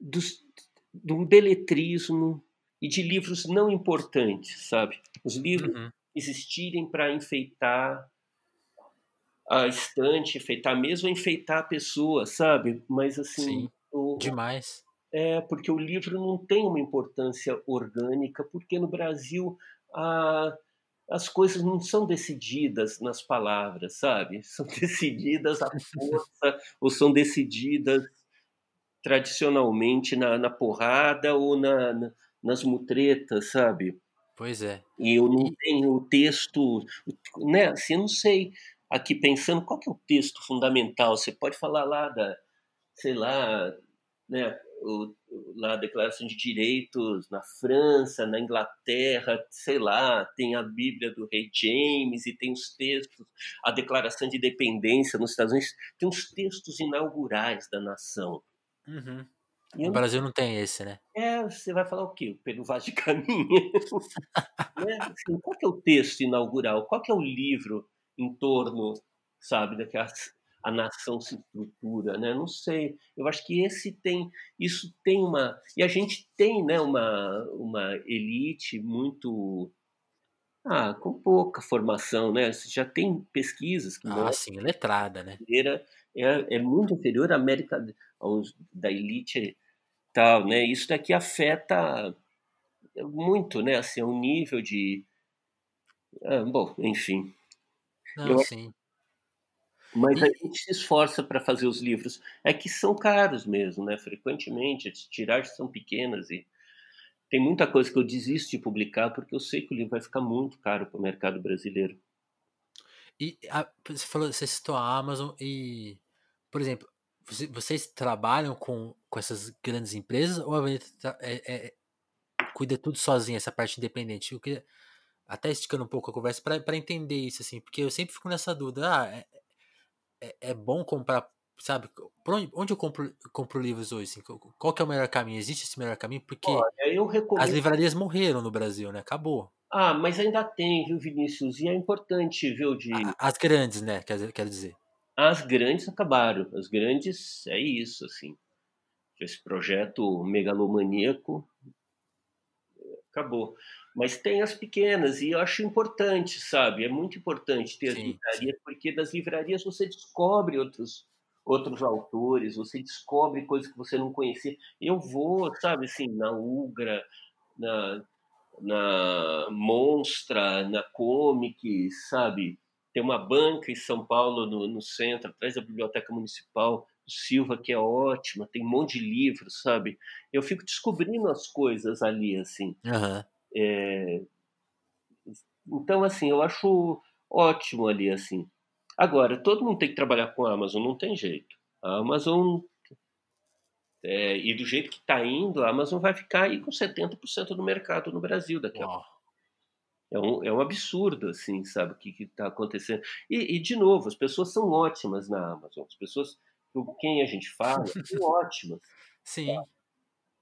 B: dos, do beletrismo e de livros não importantes, sabe? Os livros uhum. existirem para enfeitar a estante, enfeitar mesmo, enfeitar a pessoa, sabe? Mas assim,
A: Sim, o, demais
B: é, porque o livro não tem uma importância orgânica, porque no Brasil a, as coisas não são decididas nas palavras, sabe? São decididas à força ou são decididas tradicionalmente na, na porrada ou na, na, nas mutretas, sabe?
A: Pois é.
B: E eu não tenho o texto, né? Assim, eu não sei. Aqui pensando, qual que é o texto fundamental? Você pode falar lá da, sei lá, né? o, lá a Declaração de Direitos na França, na Inglaterra, sei lá, tem a Bíblia do Rei James e tem os textos, a Declaração de Independência nos Estados Unidos, tem os textos inaugurais da nação.
A: Uhum. No Brasil não tem esse, né?
B: É, você vai falar o quê? Pelo Vaz de Caminho? né? assim, qual que é o texto inaugural? Qual que é o livro em torno, sabe, daquelas a nação se estrutura, né? Não sei. Eu acho que esse tem, isso tem uma e a gente tem, né? Uma uma elite muito ah, com pouca formação, né? Já tem pesquisas
A: que ah, sim, letrada, né?
B: É, é muito inferior à América aos, da elite tal, né? Isso daqui afeta muito, né? Assim, o nível de ah, bom, enfim.
A: Não, eu, sim.
B: Mas a gente se esforça para fazer os livros. É que são caros mesmo, né? Frequentemente, as tiragens são pequenas e tem muita coisa que eu desisto de publicar porque eu sei que o livro vai ficar muito caro para o mercado brasileiro.
A: E a, você falou, você citou a Amazon e, por exemplo, vocês trabalham com, com essas grandes empresas ou a Veneta é, é, cuida tudo sozinha, essa parte independente? Eu queria, até esticando um pouco a conversa, para entender isso, assim, porque eu sempre fico nessa dúvida. Ah, é, é, é bom comprar, sabe? Onde, onde eu compro, compro livros hoje? Assim, qual que é o melhor caminho? Existe esse melhor caminho? Porque
B: Olha, recomendo...
A: as livrarias morreram no Brasil, né? Acabou.
B: Ah, mas ainda tem, viu, Vinícius? E é importante, viu, de...
A: As grandes, né? Quer, quer dizer.
B: As grandes acabaram. As grandes é isso, assim. Esse projeto megalomaníaco acabou. Mas tem as pequenas, e eu acho importante, sabe? É muito importante ter sim, as livrarias, sim. porque das livrarias você descobre outros, outros autores, você descobre coisas que você não conhecia. Eu vou, sabe, assim, na Ugra, na, na Monstra, na Comic, sabe? Tem uma banca em São Paulo, no, no centro, atrás da Biblioteca Municipal, do Silva, que é ótima, tem um monte de livros, sabe? Eu fico descobrindo as coisas ali, assim.
A: Uhum.
B: É... Então, assim, eu acho ótimo ali, assim. Agora, todo mundo tem que trabalhar com a Amazon, não tem jeito. A Amazon, é, e do jeito que está indo, a Amazon vai ficar aí com 70% do mercado no Brasil daqui a pouco. É um, é um absurdo, assim, sabe, o que está acontecendo. E, e, de novo, as pessoas são ótimas na Amazon. As pessoas com quem a gente fala são ótimas.
A: Sim. Tá?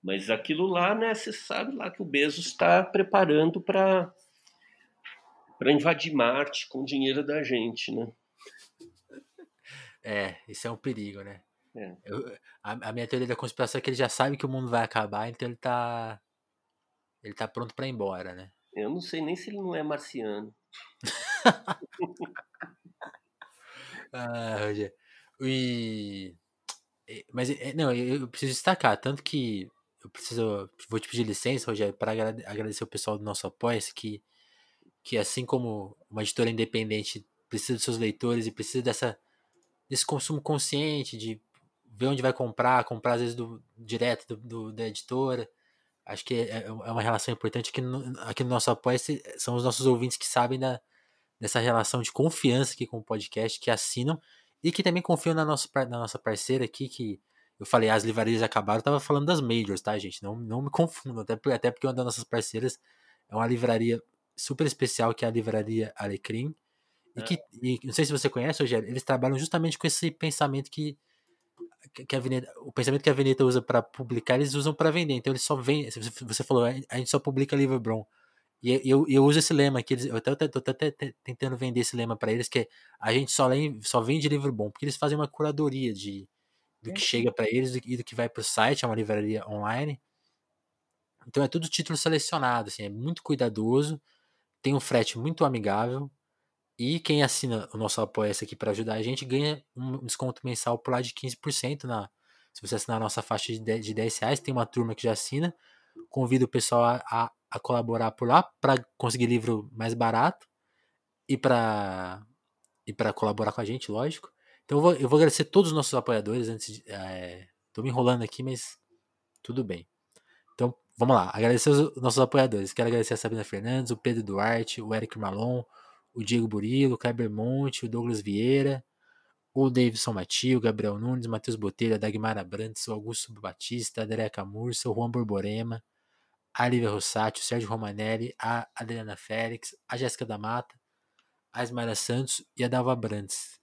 B: Mas aquilo lá, né, você sabe lá que o Bezos está preparando para para invadir Marte com o dinheiro da gente, né?
A: É, isso é um perigo, né?
B: É.
A: Eu, a, a, minha teoria da conspiração é que ele já sabe que o mundo vai acabar, então ele tá ele tá pronto para ir embora, né?
B: Eu não sei nem se ele não é marciano.
A: ah, Rogério. E mas não, eu preciso destacar tanto que eu preciso, vou te pedir licença, Rogério, para agradecer o pessoal do nosso apoio que, que assim como uma editora independente precisa dos seus leitores e precisa dessa, desse consumo consciente, de ver onde vai comprar, comprar às vezes do, direto do, do da editora. Acho que é, é uma relação importante aqui no, aqui no nosso apoio, são os nossos ouvintes que sabem da, dessa relação de confiança aqui com o podcast, que assinam e que também confiam na nossa, na nossa parceira aqui, que eu falei, as livrarias acabaram, eu tava falando das majors, tá, gente? Não, não me confundam, até, até porque uma das nossas parceiras é uma livraria super especial, que é a Livraria Alecrim. E é. que, e, não sei se você conhece, Rogério, eles trabalham justamente com esse pensamento que, que a Veneta, o pensamento que a Veneta usa para publicar, eles usam para vender. Então eles só vendem, você falou, a gente só publica livro bom. E eu, eu uso esse lema que eles, eu até, tô até tentando vender esse lema para eles, que é a gente só, só vende livro bom, porque eles fazem uma curadoria de, do que chega para eles e do que vai para o site, é uma livraria online. Então é tudo título selecionado, assim, é muito cuidadoso, tem um frete muito amigável e quem assina o nosso apoio aqui para ajudar a gente ganha um desconto mensal por lá de 15% na se você assinar a nossa faixa de 10, de 10 reais, tem uma turma que já assina. Convido o pessoal a, a, a colaborar por lá para conseguir livro mais barato e para e para colaborar com a gente, lógico. Então eu vou, eu vou agradecer todos os nossos apoiadores antes de, é, tô me enrolando aqui, mas tudo bem. Então, vamos lá. Agradecer os nossos apoiadores. Quero agradecer a Sabrina Fernandes, o Pedro Duarte, o Eric Malon, o Diego Burilo, o Kleber Monte, o Douglas Vieira, o Davidson Matio, o Gabriel Nunes, Matheus Botelho, a Dagmar Abrantes, o Augusto Batista, a Dereca Mursa, o Juan Borborema, a Lívia Rossati, o Sérgio Romanelli, a Adriana Félix, a Jéssica da Mata, a Ismaela Santos e a Dalva Brandes.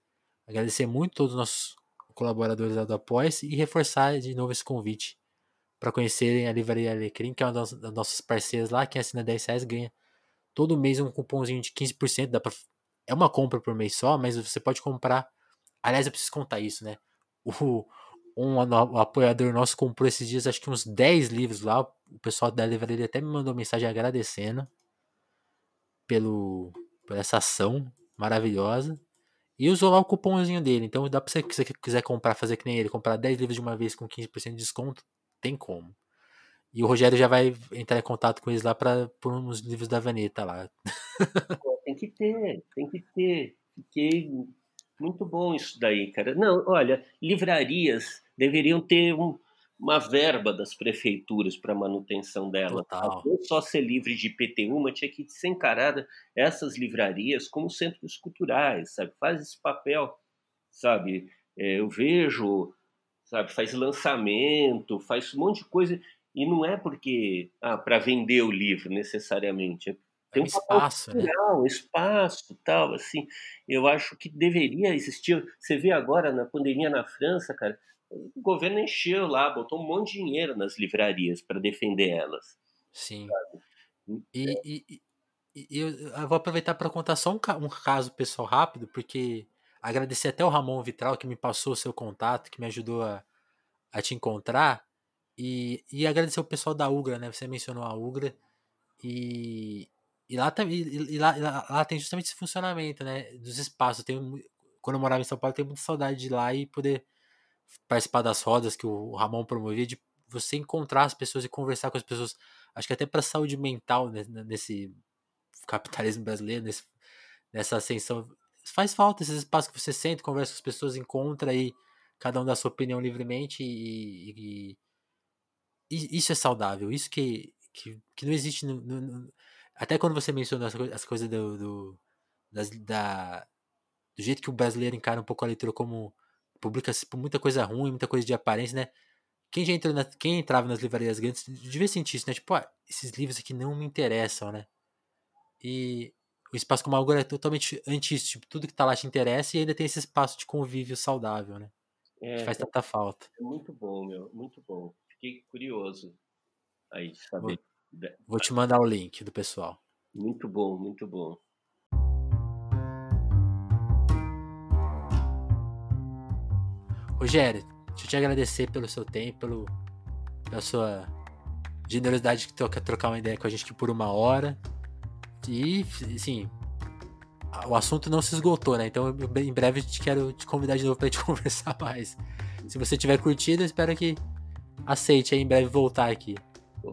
A: Agradecer muito todos os nossos colaboradores lá do apoia e reforçar de novo esse convite para conhecerem a Livraria Alecrim, que é uma das, nossas parceiras lá. Quem assina 10 reais ganha todo mês um cupomzinho de 15%. Dá pra, é uma compra por mês só, mas você pode comprar. Aliás, eu preciso contar isso, né? O, um, um apoiador nosso comprou esses dias acho que uns 10 livros lá. O pessoal da livraria até me mandou mensagem agradecendo pelo, por essa ação maravilhosa. E usou lá o cupomzinho dele. Então dá pra você, se você quiser comprar, fazer que nem ele, comprar 10 livros de uma vez com 15% de desconto, tem como. E o Rogério já vai entrar em contato com eles lá para por uns livros da Vaneta lá.
B: Tem que ter, tem que ter. Fiquei muito bom isso daí, cara. Não, olha, livrarias deveriam ter um, uma verba das prefeituras para manutenção dela. Não só ser livre de IPTU, mas tinha que ser encarada essas livrarias como centros culturais, sabe? Faz esse papel, sabe? É, eu vejo sabe? Faz lançamento, faz um monte de coisa e não é porque ah, para vender o livro necessariamente, é tem um
A: espaço,
B: né? cultural,
A: né?
B: espaço, tal, assim. Eu acho que deveria existir. Você vê agora na pandemia na França, cara, o governo encheu lá, botou um monte de dinheiro nas livrarias para defender elas.
A: Sim. Hum, e, é. e, e, eu, eu, vou aproveitar para contar só um, um caso pessoal rápido, porque agradecer até o Ramon Vitral que me passou o seu contato, que me ajudou a, a te encontrar. E, e agradecer o pessoal da Ugra, né? Você mencionou a Ugra. E, e lá, e, e lá, lá, lá, tem justamente esse funcionamento, né? Dos espaços. Tem, quando eu morava em São Paulo, eu tenho muita saudade de ir lá e poder participar das rodas que o Ramon promovia, de você encontrar as pessoas e conversar com as pessoas. Acho que até para saúde mental né, nesse capitalismo brasileiro, nesse, nessa ascensão. Faz falta esses espaços que você sente, conversa com as pessoas, encontra aí, cada um dá sua opinião livremente e, e, e isso é saudável. Isso que, que, que não existe no, no, até quando você mencionou as coisas do, do, das, da, do jeito que o brasileiro encara um pouco a leitura como publica muita coisa ruim, muita coisa de aparência, né? Quem já entrou na, quem entrava nas livrarias grandes devia sentir isso, né? Tipo, ah, esses livros aqui não me interessam, né? E o espaço como agora é totalmente anti tipo, tudo que tá lá te interessa e ainda tem esse espaço de convívio saudável, né? É, que faz tanta falta.
B: É muito bom, meu, muito bom. Fiquei curioso aí, saber.
A: Vou te mandar o link do pessoal.
B: Muito bom, muito bom.
A: Rogério, deixa eu te agradecer pelo seu tempo, pelo, pela sua generosidade que toca trocar uma ideia com a gente aqui por uma hora. E, assim, o assunto não se esgotou, né? Então, eu, em breve, te quero te convidar de novo para gente conversar mais. Se você tiver curtido, espero que aceite aí em breve voltar aqui.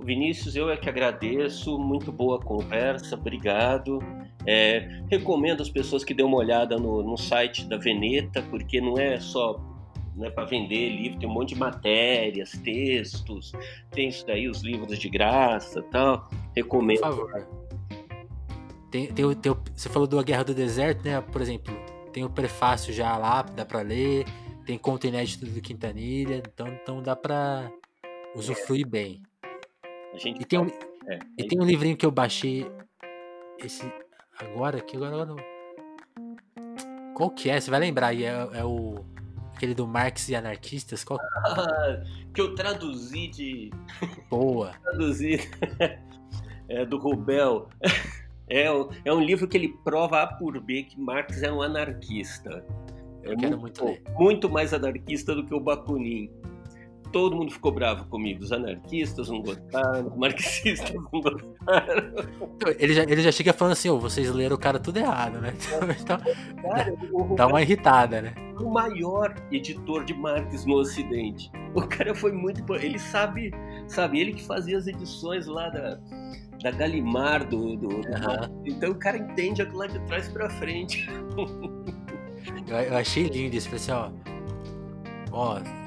B: Vinícius, eu é que agradeço, muito boa conversa, obrigado. É, recomendo as pessoas que dêem uma olhada no, no site da Veneta, porque não é só né, para vender livro, tem um monte de matérias, textos, tem isso daí, os livros de graça tal. Recomendo. Por favor.
A: Tem, tem, tem, você falou do A Guerra do Deserto, né? Por exemplo, tem o prefácio já lá, dá para ler, tem conto inédito do Quintanilha, então, então dá para usufruir é. bem. e tem, um, é, e tem um livrinho que eu baixei esse agora que agora não. Qual que é? Você vai lembrar aí, é, é o aquele do Marx e Anarquistas, qual?
B: Ah, que eu traduzi de
A: Boa.
B: traduzi é, do Rubel. É, é um livro que ele prova A por B que Marx é um anarquista.
A: Eu é quero muito, muito,
B: muito mais anarquista do que o Bakunin todo mundo ficou bravo comigo. Os anarquistas não gostaram, os marxistas não gostaram.
A: Ele já, ele já chega falando assim, oh, vocês leram o cara tudo errado, né? Então, cara, dá uma irritada, né?
B: O maior editor de Marx no Ocidente. O cara foi muito. Ele sabe, sabe, ele que fazia as edições lá da, da Galimar, do, do, uhum. Então o cara entende aquilo lá de trás pra frente.
A: eu, eu achei lindo isso. Falei assim, ó. Ó,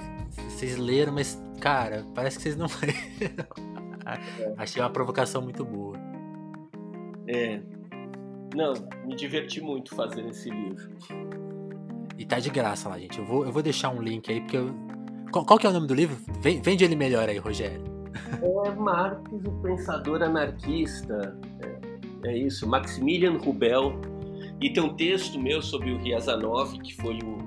A: vocês leram, mas, cara, parece que vocês não leram. É. Achei uma provocação muito boa.
B: É. Não, me diverti muito fazendo esse livro.
A: E tá de graça lá, gente. Eu vou, eu vou deixar um link aí, porque eu... Qual, qual que é o nome do livro? Vende ele melhor aí, Rogério.
B: É Marx, o pensador anarquista. É, é isso, Maximilian Rubel. E tem um texto meu sobre o Riazanov, que foi o,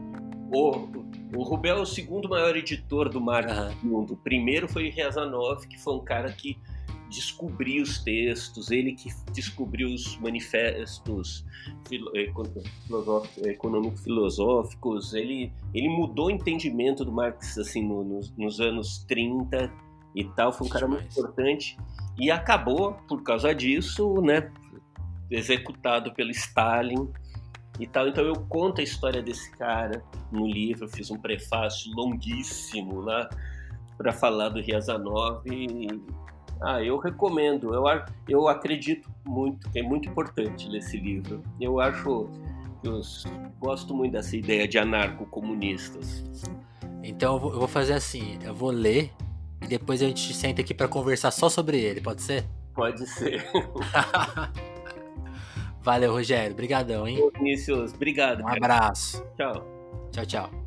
B: o o Rubel é o segundo maior editor do marketing do mundo. O primeiro foi o Riazanov, que foi um cara que descobriu os textos, ele que descobriu os manifestos econômico-filosóficos, ele, ele mudou o entendimento do Marx assim, no, nos, nos anos 30 e tal, foi um cara muito importante. E acabou, por causa disso, né, executado pelo Stalin e tal. Então eu conto a história desse cara no livro, eu fiz um prefácio longuíssimo lá para falar do Riazanov e ah, eu recomendo. Eu, eu acredito muito, é muito importante ler esse livro. Eu acho, eu gosto muito dessa ideia de anarco-comunistas.
A: Então eu vou, eu vou fazer assim, eu vou ler e depois a gente senta aqui para conversar só sobre ele, pode ser?
B: Pode ser.
A: Valeu, Rogério. Obrigadão, hein?
B: Vinícius, obrigado.
A: Um cara. abraço.
B: Tchau.
A: Tchau, tchau.